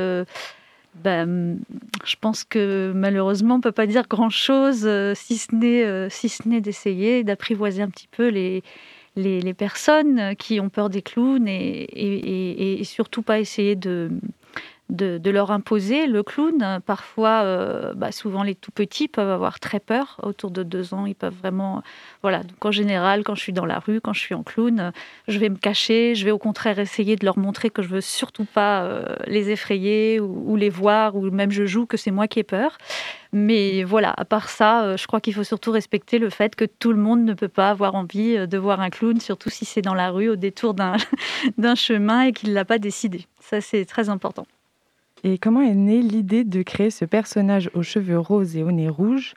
Speaker 7: ben, je pense que malheureusement, on ne peut pas dire grand-chose si ce n'est d'essayer d'apprivoiser un petit peu les, les, personnes qui ont peur des clowns et surtout pas essayer de de, leur imposer le clown. Parfois, euh, bah, souvent les tout petits peuvent avoir très peur. Autour de deux ans, ils peuvent vraiment. Voilà. En général, quand je suis dans la rue, quand je suis en clown, je vais me cacher. Je vais au contraire essayer de leur montrer que je veux surtout pas euh, les effrayer ou, les voir, ou même je joue que c'est moi qui ai peur. Mais voilà, à part ça, euh, je crois qu'il faut surtout respecter le fait que tout le monde ne peut pas avoir envie de voir un clown, surtout si c'est dans la rue, au détour d'un chemin et qu'il ne l'a pas décidé. Ça, c'est très important.
Speaker 9: Et comment est née l'idée de créer ce personnage aux cheveux roses et au nez rouge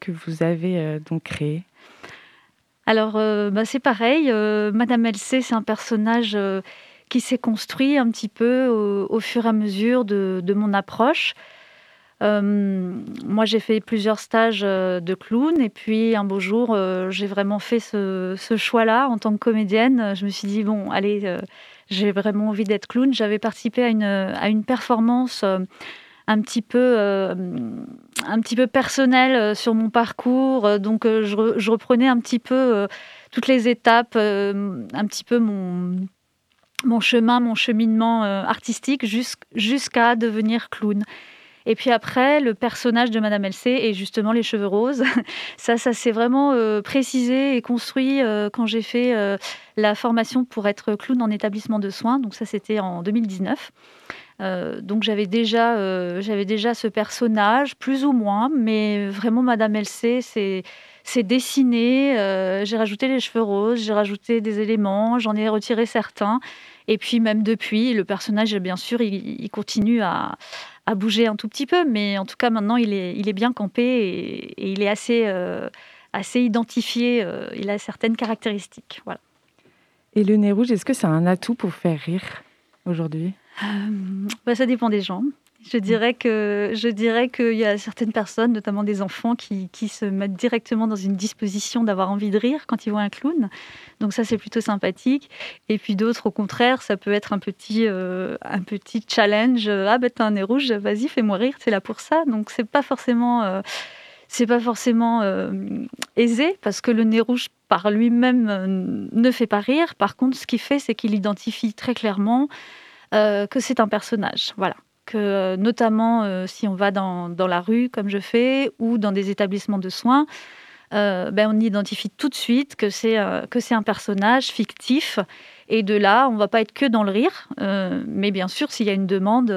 Speaker 9: que vous avez euh, donc créé?
Speaker 7: Alors, euh, bah, c'est pareil. Euh, Madame Elsie, c'est un personnage qui s'est construit un petit peu au, fur et à mesure de, mon approche. Moi, j'ai fait plusieurs stages de clown et puis un beau jour, j'ai vraiment fait ce, choix-là en tant que comédienne. Je me suis dit, bon, allez j'ai vraiment envie d'être clown. J'avais participé à une, performance euh, un petit peu, euh, un petit peu personnelle euh, sur mon parcours. Donc, je, reprenais un petit peu toutes les étapes, un petit peu mon chemin, mon cheminement artistique jusqu'à devenir clown. Et puis après, le personnage de Madame LC et justement les cheveux roses. ça, ça s'est vraiment euh, précisé et construit euh, quand j'ai fait euh, la formation pour être clown en établissement de soins. Donc ça, c'était en 2019. donc j'avais déjà, j'avais déjà ce personnage, plus ou moins, mais vraiment Madame LC, c'est dessiné. j'ai rajouté les cheveux roses, j'ai rajouté des éléments, j'en ai retiré certains. Et puis même depuis, le personnage, bien sûr, il continue à, a bougé un tout petit peu, mais en tout cas maintenant il est, il est bien campé et, il est assez, euh, assez identifié. Euh, il a certaines caractéristiques. Voilà.
Speaker 9: Et le nez rouge, est-ce que c'est un atout pour faire rire aujourd'hui?
Speaker 7: Euh, bah, Ça dépend des gens. Je dirais que je dirais qu'il y a certaines personnes, notamment des enfants, qui, se mettent directement dans une disposition d'avoir envie de rire quand ils voient un clown. Donc ça, c'est plutôt sympathique. Et puis d'autres, au contraire, ça peut être un petit euh, un petit challenge. Ah ben t'as un nez rouge, vas-y, fais-moi rire, c'est là pour ça. Donc c'est pas forcément euh, c'est pas forcément euh, aisé parce que le nez rouge par lui-même ne fait pas rire. Par contre, ce qu'il fait, c'est qu'il identifie très clairement que c'est un personnage. Voilà que euh, notamment euh, si on va dans, dans, la rue comme je fais ou dans des établissements de soins, euh, ben on identifie tout de suite que c'est c'est un personnage fictif et de là on va pas être que dans le rire, mais bien sûr s'il y a une demande,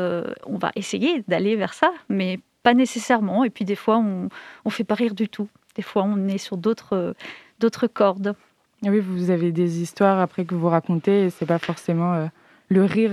Speaker 7: on va essayer d'aller vers ça, mais pas nécessairement. Et puis des fois on on fait pas rire du tout. Des fois on est sur d'autres d'autres cordes.
Speaker 9: Oui, vous avez des histoires après que vous racontez et c'est pas forcément le rire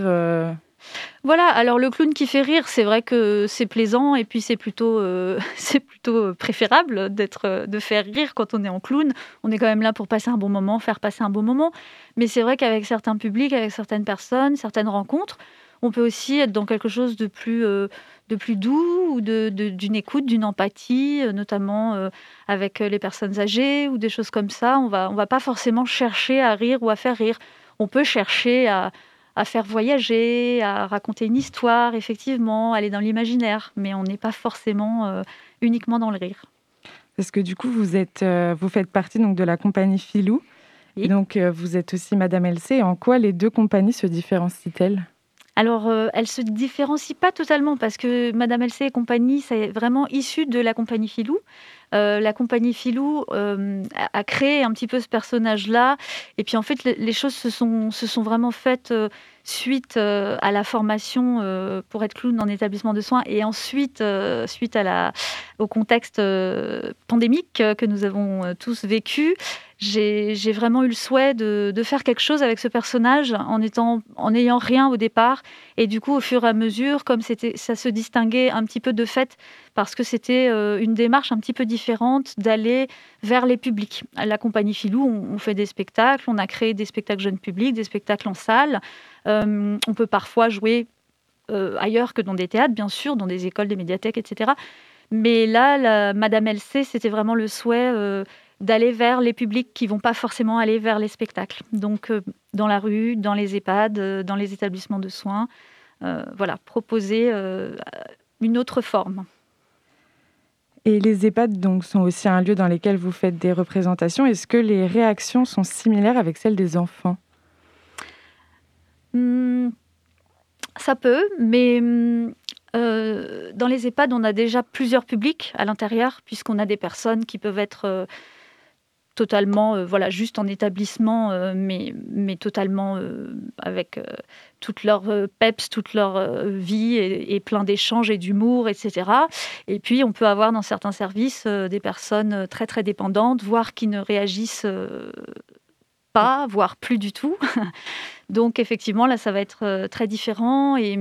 Speaker 7: voilà, alors le clown qui fait rire, c'est vrai que c'est plaisant et puis c'est plutôt, euh, plutôt préférable d'être, euh, de faire rire quand on est en clown. On est quand même là pour passer un bon moment, faire passer un bon moment. Mais c'est vrai qu'avec certains publics, avec certaines personnes, certaines rencontres, on peut aussi être dans quelque chose de plus, euh, de plus doux ou d'une écoute, d'une empathie, notamment avec les personnes âgées ou des choses comme ça. On va, on va pas forcément chercher à rire ou à faire rire. On peut chercher à à faire voyager, à raconter une histoire, effectivement, aller dans l'imaginaire, mais on n'est pas forcément euh, uniquement dans le rire.
Speaker 9: Parce que du coup, vous, êtes, euh, vous faites partie donc, de la compagnie Filou, et donc euh, vous êtes aussi Madame LC. En quoi les deux compagnies se différencient-elles?
Speaker 7: Alors, elles ne se différencient pas totalement parce que Madame LC et compagnie, c'est vraiment issu de la compagnie Filou. La compagnie Filou a créé un petit peu ce personnage-là. Et puis, en fait, les, choses se sont, vraiment faites suite euh, à la formation euh, pour être clown en établissement de soins et ensuite euh, suite à la, au contexte pandémique que nous avons tous vécu, j'ai vraiment eu le souhait de, faire quelque chose avec ce personnage en étant n'ayant rien au départ et du coup au fur et à mesure comme ça se distinguait un petit peu de fait parce que c'était une démarche un petit peu différente d'aller vers les publics. La compagnie Filou, on, fait des spectacles, on a créé des spectacles jeunes publics, des spectacles en salle. Euh, on peut parfois jouer euh, ailleurs que dans des théâtres, bien sûr, dans des écoles, des médiathèques, etc. Mais là, la, Madame LC, c'était vraiment le souhait euh, d'aller vers les publics qui vont pas forcément aller vers les spectacles. Donc, dans la rue, dans les EHPAD, dans les établissements de soins. voilà, proposer une autre forme.
Speaker 9: Et les EHPAD donc, sont aussi un lieu dans lequel vous faites des représentations. Est-ce que les réactions sont similaires avec celles des enfants?
Speaker 7: Hmm, Ça peut, mais hmm, euh, dans les EHPAD, on a déjà plusieurs publics à l'intérieur, puisqu'on a des personnes qui peuvent être euh, totalement, euh, voilà, juste en établissement, mais, totalement avec toute leur peps, toute leur vie et, plein d'échanges et d'humour, etc. Et puis, on peut avoir dans certains services des personnes très, très dépendantes, voire qui ne réagissent pas, voire plus du tout. Donc, effectivement, là, ça va être très différent et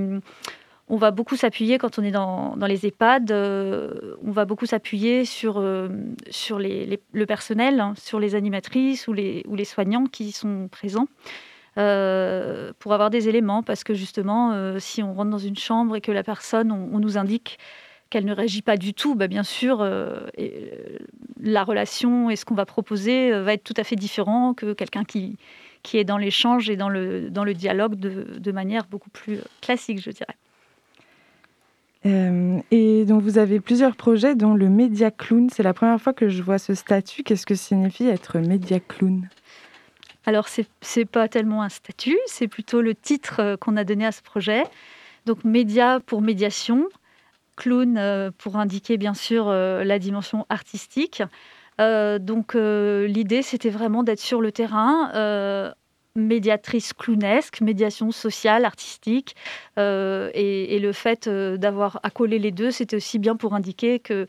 Speaker 7: on va beaucoup s'appuyer quand on est dans, les EHPAD, euh, on va beaucoup s'appuyer sur, euh, le personnel, hein, sur les animatrices ou les, soignants qui sont présents. Euh, pour avoir des éléments, parce que justement, si on rentre dans une chambre et que la personne, on, nous indique qu'elle ne réagit pas du tout, bah bien sûr, la relation et ce qu'on va proposer va être tout à fait différent que quelqu'un qui, est dans l'échange et dans le, dialogue de manière beaucoup plus classique, je dirais.
Speaker 9: Euh, et donc vous avez plusieurs projets, dont le Média Clown. C'est la première fois que je vois ce statut. Qu'est-ce que signifie être Média Clown?
Speaker 7: Alors c'est n'est pas tellement un statut, c'est plutôt le titre euh, qu'on a donné à ce projet. Donc média pour médiation, clown euh, pour indiquer bien sûr la dimension artistique. donc l'idée c'était vraiment d'être sur le terrain médiatrice clownesque, médiation sociale, artistique. Euh, et, le fait euh, d'avoir accolé les deux, c'était aussi bien pour indiquer que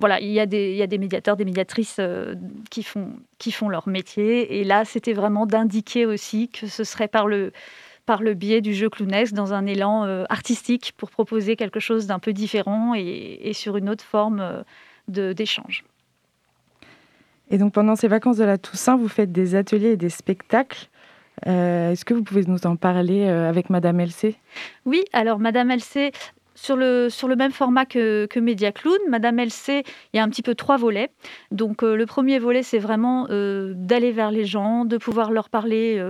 Speaker 7: voilà, il y, a des, il y a des médiateurs, des médiatrices euh, qui, font, qui font leur métier. Et là, c'était vraiment d'indiquer aussi que ce serait par le, par le biais du jeu clownesque dans un élan artistique pour proposer quelque chose d'un peu différent et, et, sur une autre forme d'échange.
Speaker 9: Et donc pendant ces vacances de la Toussaint, vous faites des ateliers et des spectacles. Euh, est-ce que vous pouvez nous en parler euh, avec Madame LC
Speaker 7: Oui, alors Madame LC, sur le, sur le même format que, que Media Clown, Madame LC, il y a un petit peu trois volets. Donc euh, le premier volet, c'est vraiment d'aller vers les gens, de pouvoir leur parler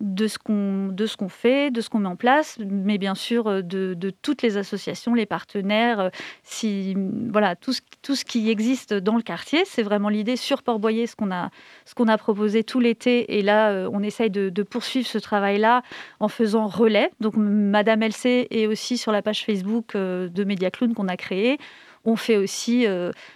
Speaker 7: de ce qu'on fait, de ce qu'on met en place, mais bien sûr euh, de, de, toutes les associations, les partenaires, euh, si voilà tout ce, tout ce qui existe dans le quartier, c'est vraiment l'idée sur Port-Boyer ce qu'on a qu'on a proposé tout l'été et là euh, on essaye de, de poursuivre ce travail-là en faisant relais. Donc Madame LC est aussi sur la page Facebook de Media Clown qu'on a créée. On fait aussi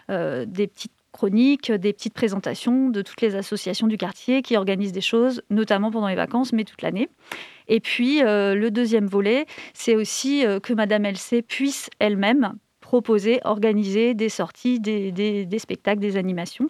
Speaker 7: des petites chroniques, des petites présentations de toutes les associations du quartier qui organisent des choses, notamment pendant les vacances, mais toute l'année. Et puis, euh, le deuxième volet, c'est aussi euh, que Madame LC puisse elle-même proposer, organiser des sorties, des, spectacles, des animations.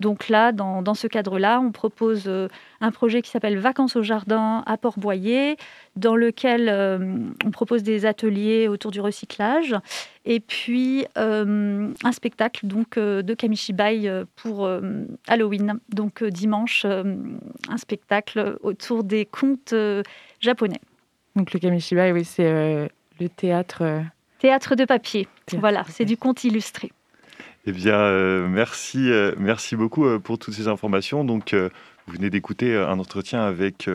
Speaker 7: Donc là, dans, ce cadre-là, on propose euh, un projet qui s'appelle Vacances au jardin à Port-Boyer, dans lequel euh, on propose des ateliers autour du recyclage, et puis euh, un spectacle donc de Kamishibai pour Halloween, donc dimanche, un spectacle autour des contes japonais.
Speaker 9: Donc le Kamishibai, oui, c'est le théâtre
Speaker 7: Théâtre de papier. voilà, c'est du conte illustré.
Speaker 1: Eh bien, euh, merci, euh, merci beaucoup euh, pour toutes ces informations. Donc, vous venez d'écouter un entretien avec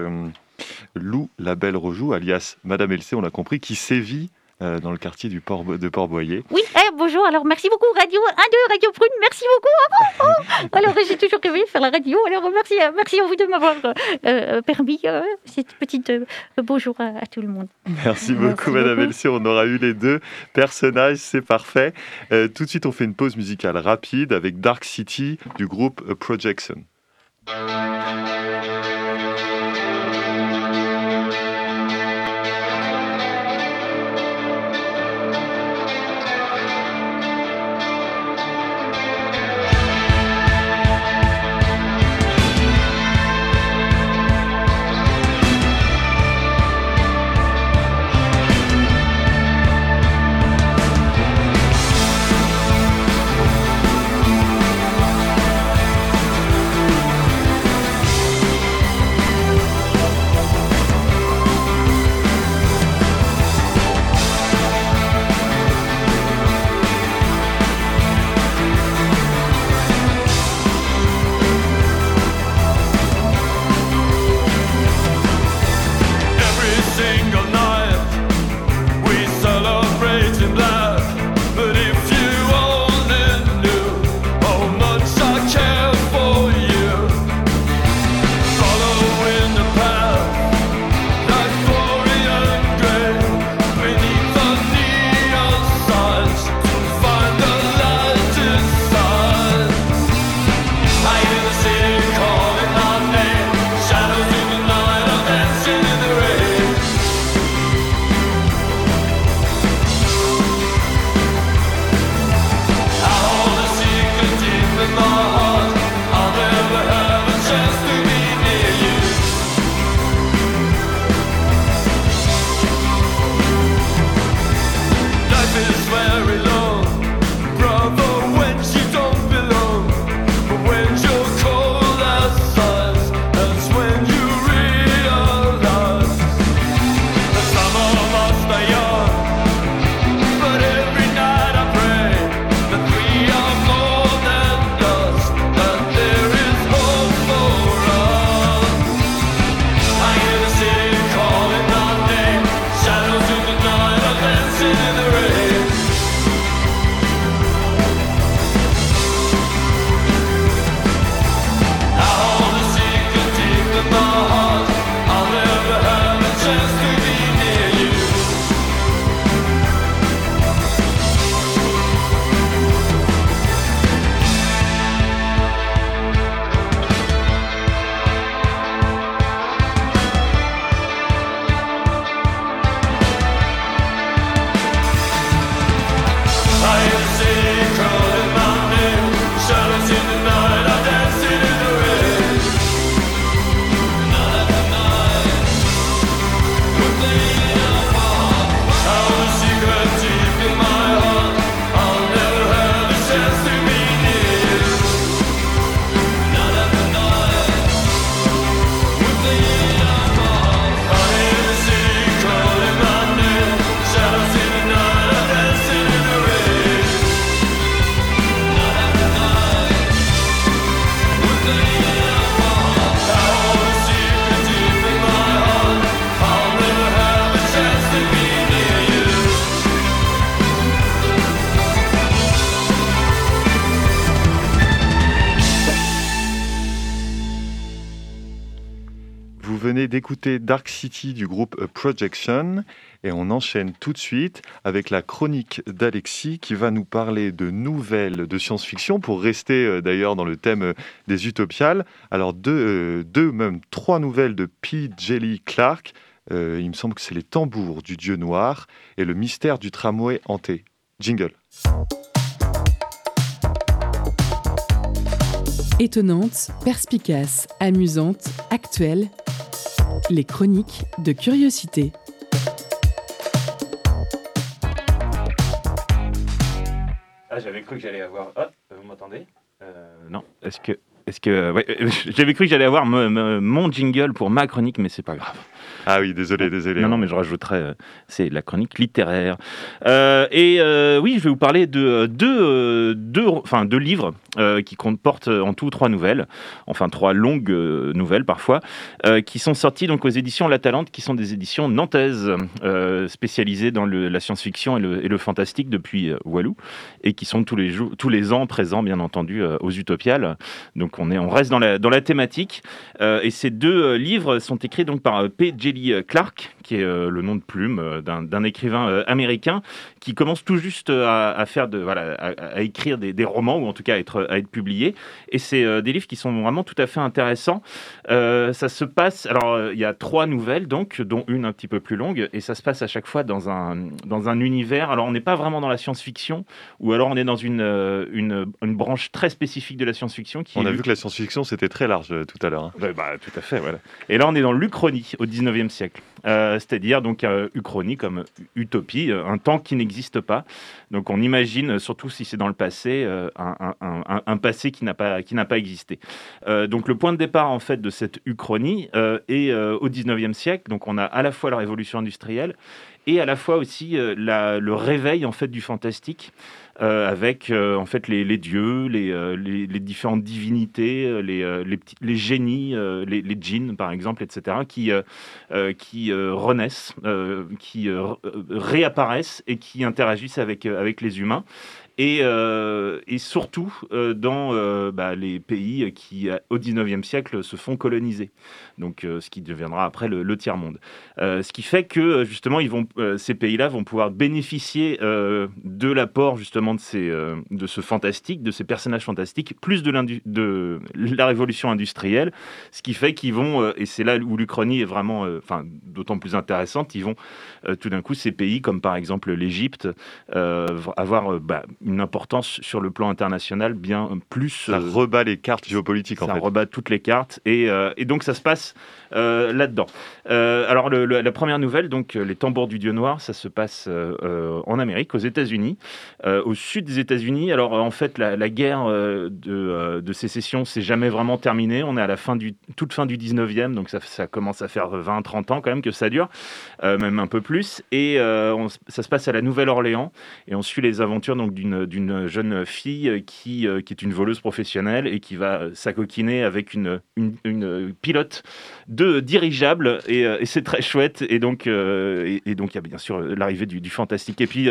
Speaker 1: Lou la Belle Rejoux, alias Madame Elcé, on l'a compris, qui sévit euh, dans le quartier du port, de Port-Boyer.
Speaker 10: Oui, eh, bonjour, alors merci beaucoup Radio 1, 2, Radio Prune, merci beaucoup. Oh. Alors j'ai toujours rêvé de faire la radio, alors merci, euh, merci à vous de m'avoir euh, permis cette petite bonjour à, tout le monde.
Speaker 1: Merci, beaucoup Madame Elsie, on aura eu les deux personnages, c'est parfait. tout de suite on fait une pause musicale rapide avec Dark City du groupe Projection. Dark City du groupe Projection et on enchaîne tout de suite avec la chronique d'Alexis qui va nous parler de nouvelles de science-fiction pour rester euh, d'ailleurs dans le thème euh, des utopiales. Alors deux, deux même trois nouvelles de P. Jelly Clark. il me semble que c'est les tambours du dieu noir et le mystère du tramway hanté. Jingle.
Speaker 3: Étonnante, perspicace, amusante, actuelle, les chroniques de curiosité.
Speaker 11: Ah, j'avais cru que j'allais avoir. Oh, vous m'entendez euh, Non. Est-ce que. Est-ce que. Ouais, j'avais cru que j'allais avoir mon jingle pour ma chronique, mais c'est pas grave.
Speaker 1: Ah oui, désolé, désolé.
Speaker 11: Non, non, mais je rajouterai, euh, c'est la chronique littéraire. Euh, et euh, oui, je vais vous parler de deux, deux, enfin, deux livres qui comportent en tout trois nouvelles, enfin trois longues nouvelles parfois, qui sont sorties donc aux éditions La Talente, qui sont des éditions nantaises, spécialisées dans la science-fiction et le, fantastique depuis Walou, et qui sont tous les, ans présents, bien entendu, aux Utopiales. Donc on, est, on reste dans la, thématique. et ces deux livres sont écrits donc par P. Jelly Clark, qui est euh, le nom de plume euh, d'un écrivain euh, américain qui commence tout juste à, faire voilà, à, écrire des, romans ou en tout cas à être, à être publié. Et c'est des livres qui sont vraiment tout à fait intéressants. ça se passe, alors il y a trois nouvelles donc, dont une un petit peu plus longue, et ça se passe à chaque fois dans un, dans un univers. Alors on n'est pas vraiment dans la science-fiction, ou alors on est dans une, une, une branche très spécifique de la science-fiction.
Speaker 1: On a vu que la science-fiction c'était très large tout à l'heure. Hein.
Speaker 11: Bah, tout à fait, voilà. Et là on est dans l'Uchronie au 19e siècle. Euh, c'est-à-dire donc euh, Uchronie comme utopie, euh, un temps qui n'existe pas. Donc on imagine, surtout si c'est dans le passé, un, passé qui n'a pas, existé. donc le point de départ en fait de cette Uchronie est au 19e siècle. Donc on a à la fois la révolution industrielle et à la fois aussi le réveil en fait du fantastique. Euh, avec euh, en fait les, dieux, les, euh, différentes divinités, les, les, petits, les génies, les, les djinns par exemple, etc., qui, qui renaissent, qui réapparaissent et qui interagissent avec, avec les humains et, euh, et surtout euh, dans euh, bah, les pays qui, au 19e siècle, se font coloniser, donc ce qui deviendra après le, tiers-monde. ce qui fait que, justement, ces pays-là vont pouvoir bénéficier de l'apport, justement, de, ces, de ce fantastique, de ces personnages fantastiques, plus de, de la révolution industrielle, ce qui fait qu'ils vont, et c'est là où l'Uchronie est vraiment enfin d'autant plus intéressante, ils vont tout d'un coup, ces pays, comme par exemple l'Égypte, avoir... Bah, une importance sur le plan international bien plus.
Speaker 1: Ça euh, rebat les cartes géopolitiques en
Speaker 11: fait.
Speaker 1: Ça
Speaker 11: rebat toutes les cartes et, euh, et donc ça se passe euh, là-dedans. alors la première nouvelle, donc les tambours du dieu noir, ça se passe en Amérique, aux États-Unis, au sud des États-Unis. Alors en fait la, guerre de, de, sécession s'est jamais vraiment terminée. On est à la fin du toute fin du 19e, donc ça, ça commence à faire 20-30 ans quand même que ça dure, même un peu plus. Et ça se passe à la Nouvelle-Orléans et on suit les aventures donc d'une d'une jeune fille qui, euh, qui est une voleuse professionnelle et qui va s'acoquiner avec une, une, pilote de dirigeable. Et, euh, c'est très chouette. Et donc euh, et, donc il y a bien sûr l'arrivée du, du, fantastique. Et puis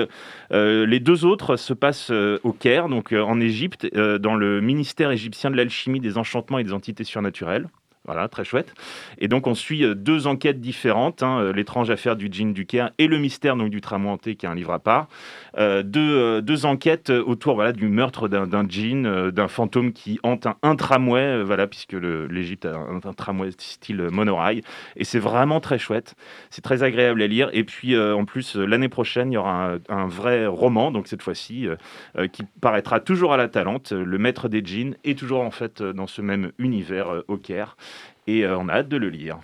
Speaker 11: les deux autres se passent au Caire donc en Égypte dans le ministère égyptien de l'alchimie des enchantements et des entités surnaturelles voilà, très chouette. Et donc on suit euh, deux enquêtes différentes, hein, euh, l'étrange affaire du djinn du Caire et le mystère donc, du tramway hanté, qui est un livre à part. Euh, deux, enquêtes autour voilà, du meurtre d'un djinn, d'un fantôme qui hante un, tramway, voilà, puisque l'Égypte a un, tramway style monorail. Et c'est vraiment très chouette, c'est très agréable à lire. Et puis en plus, l'année prochaine, il y aura un, vrai roman, donc cette fois-ci, qui paraîtra toujours à la Talente, Le Maître des djinns, est toujours en fait dans ce même univers au Caire et euh, on a hâte de le lire.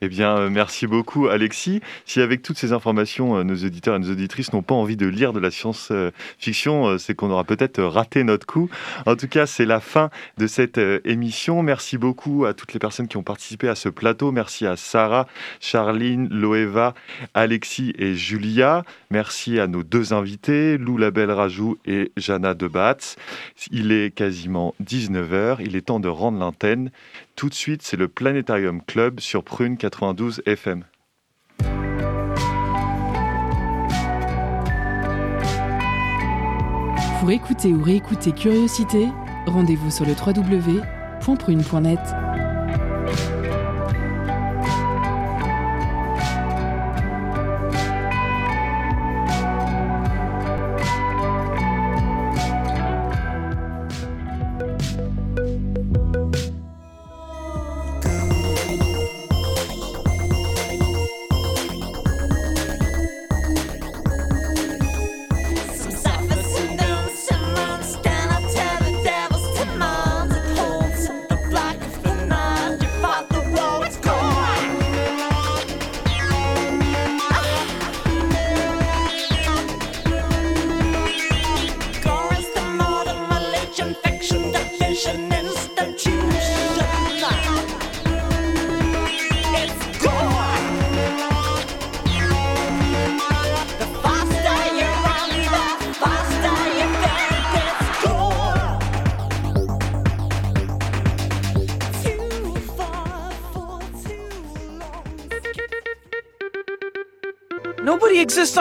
Speaker 1: Eh bien, euh, merci beaucoup, Alexis. Si avec toutes ces informations, euh, nos auditeurs et nos auditrices n'ont pas envie de lire de la science-fiction, c'est qu'on aura peut-être raté notre coup. En tout cas, c'est la fin de cette émission. Merci beaucoup à toutes les personnes qui ont participé à ce plateau. Merci à Sarah, Charline, Loeva, Alexis et Julia. Merci à nos deux invités, Lou Labelle Rajou et Jana Debatz. Il est quasiment 19h. Il est temps de rendre l'antenne. Tout de suite, c'est le Planétarium Club sur Prune 92 FM.
Speaker 3: Pour écouter ou réécouter Curiosité, rendez-vous sur le www.prune.net.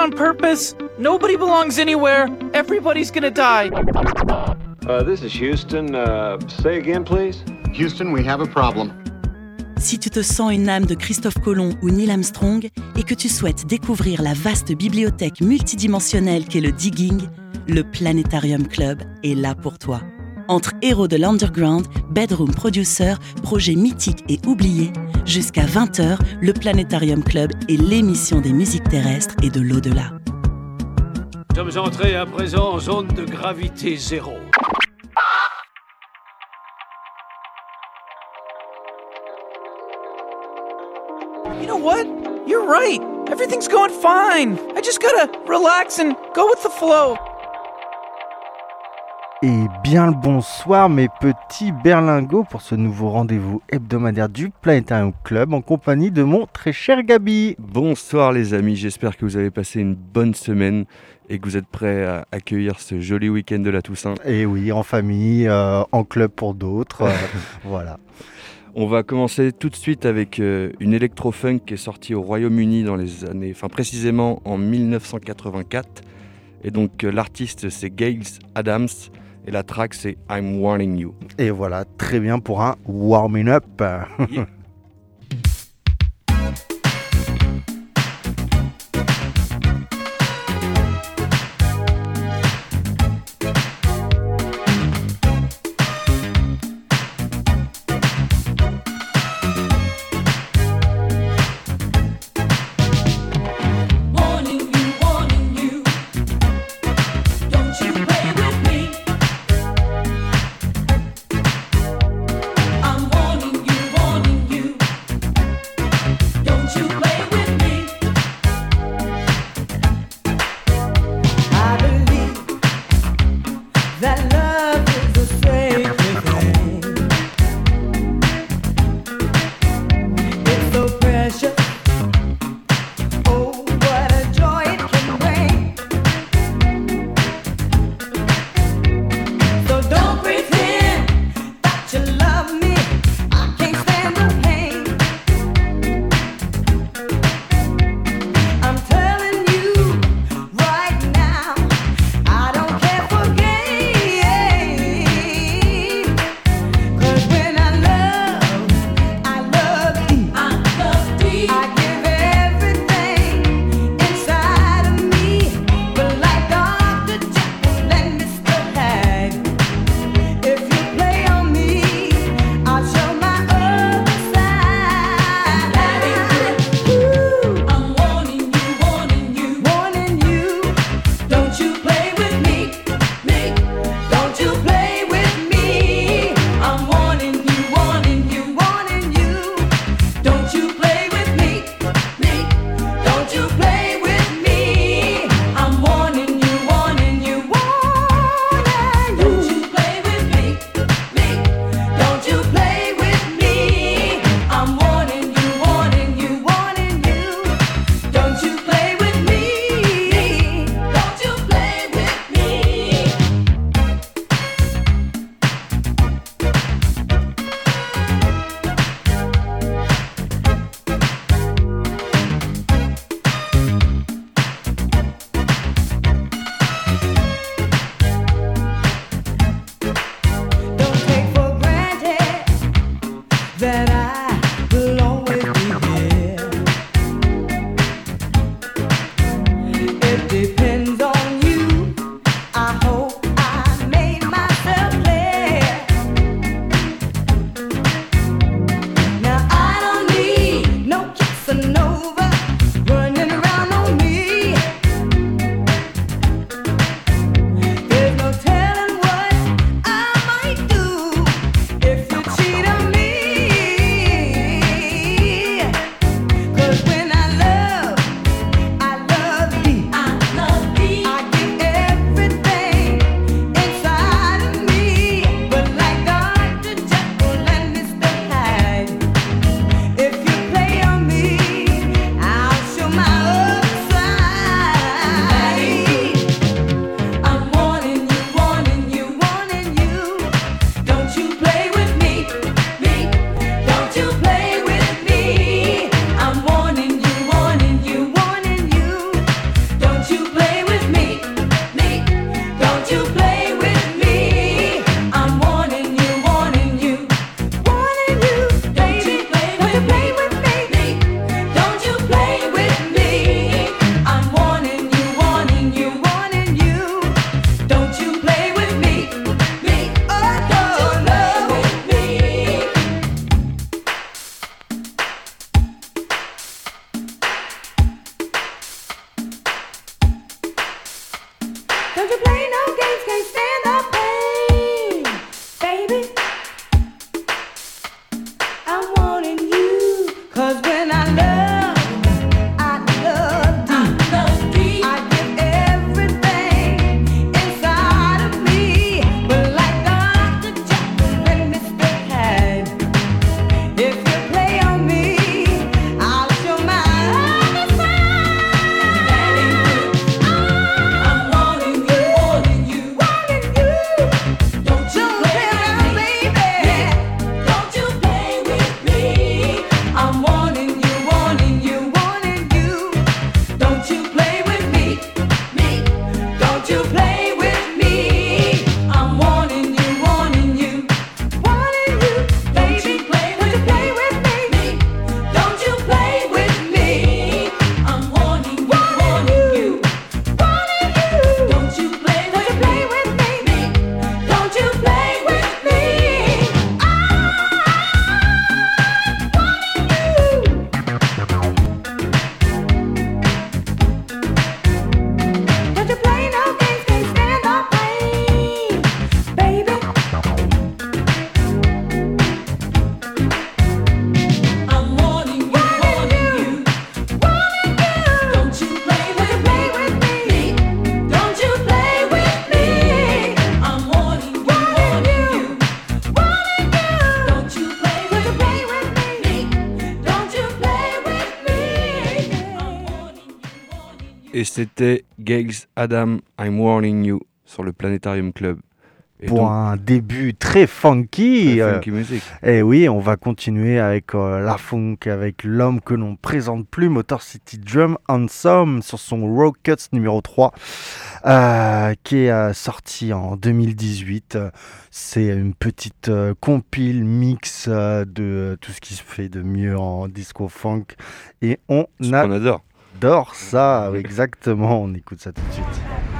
Speaker 12: on purpose. Nobody belongs anywhere. Everybody's gonna die.
Speaker 13: Uh, this is Houston. Uh, say again, please.
Speaker 14: Houston, we have a problem.
Speaker 15: Si tu te sens une âme de Christophe Colomb ou Neil Armstrong et que tu souhaites découvrir la vaste bibliothèque multidimensionnelle qu'est le Digging, le Planétarium Club est là pour toi. Entre héros de l'underground, bedroom producer, projets mythiques et oubliés, jusqu'à 20h, le Planétarium Club est l'émission des musiques terrestres et de l'au-delà.
Speaker 16: Nous sommes entrés à présent en zone de gravité zéro.
Speaker 12: You know what? You're right. Everything's going fine. I just gotta relax and go with the flow.
Speaker 17: Et bien le bonsoir mes petits berlingots pour ce nouveau rendez-vous hebdomadaire du Planétarium Club en compagnie de mon très cher Gabi.
Speaker 18: Bonsoir les amis, j'espère que vous avez passé une bonne semaine et que vous êtes prêts à accueillir ce joli week-end de la Toussaint.
Speaker 17: Et oui, en famille, euh, en club pour d'autres, euh, voilà.
Speaker 18: On va commencer tout de suite avec euh, une électro-funk qui est sortie au Royaume-Uni dans les années, enfin précisément en 1984. Et donc l'artiste c'est Gails Adams et la track c'est I'm Warning You.
Speaker 17: Et voilà, très bien pour un warming up.
Speaker 18: Yeah. c'était Gales Adam, I'm Warning You sur le Planetarium Club. Et
Speaker 17: pour
Speaker 18: donc-
Speaker 17: un début très funky.
Speaker 18: Très
Speaker 17: euh,
Speaker 18: funky music.
Speaker 17: Et oui, on va continuer avec euh, la funk, avec l'homme que l'on présente plus, Motor City Drum Ensemble, sur son Rockets numéro 3, euh, qui est euh, sorti en 2018. Euh, C'est une petite compile mix de tout ce qui se fait de mieux en disco funk. Et on
Speaker 18: Ce qu'on adore.
Speaker 17: Adore ça, exactement. On écoute ça tout de suite.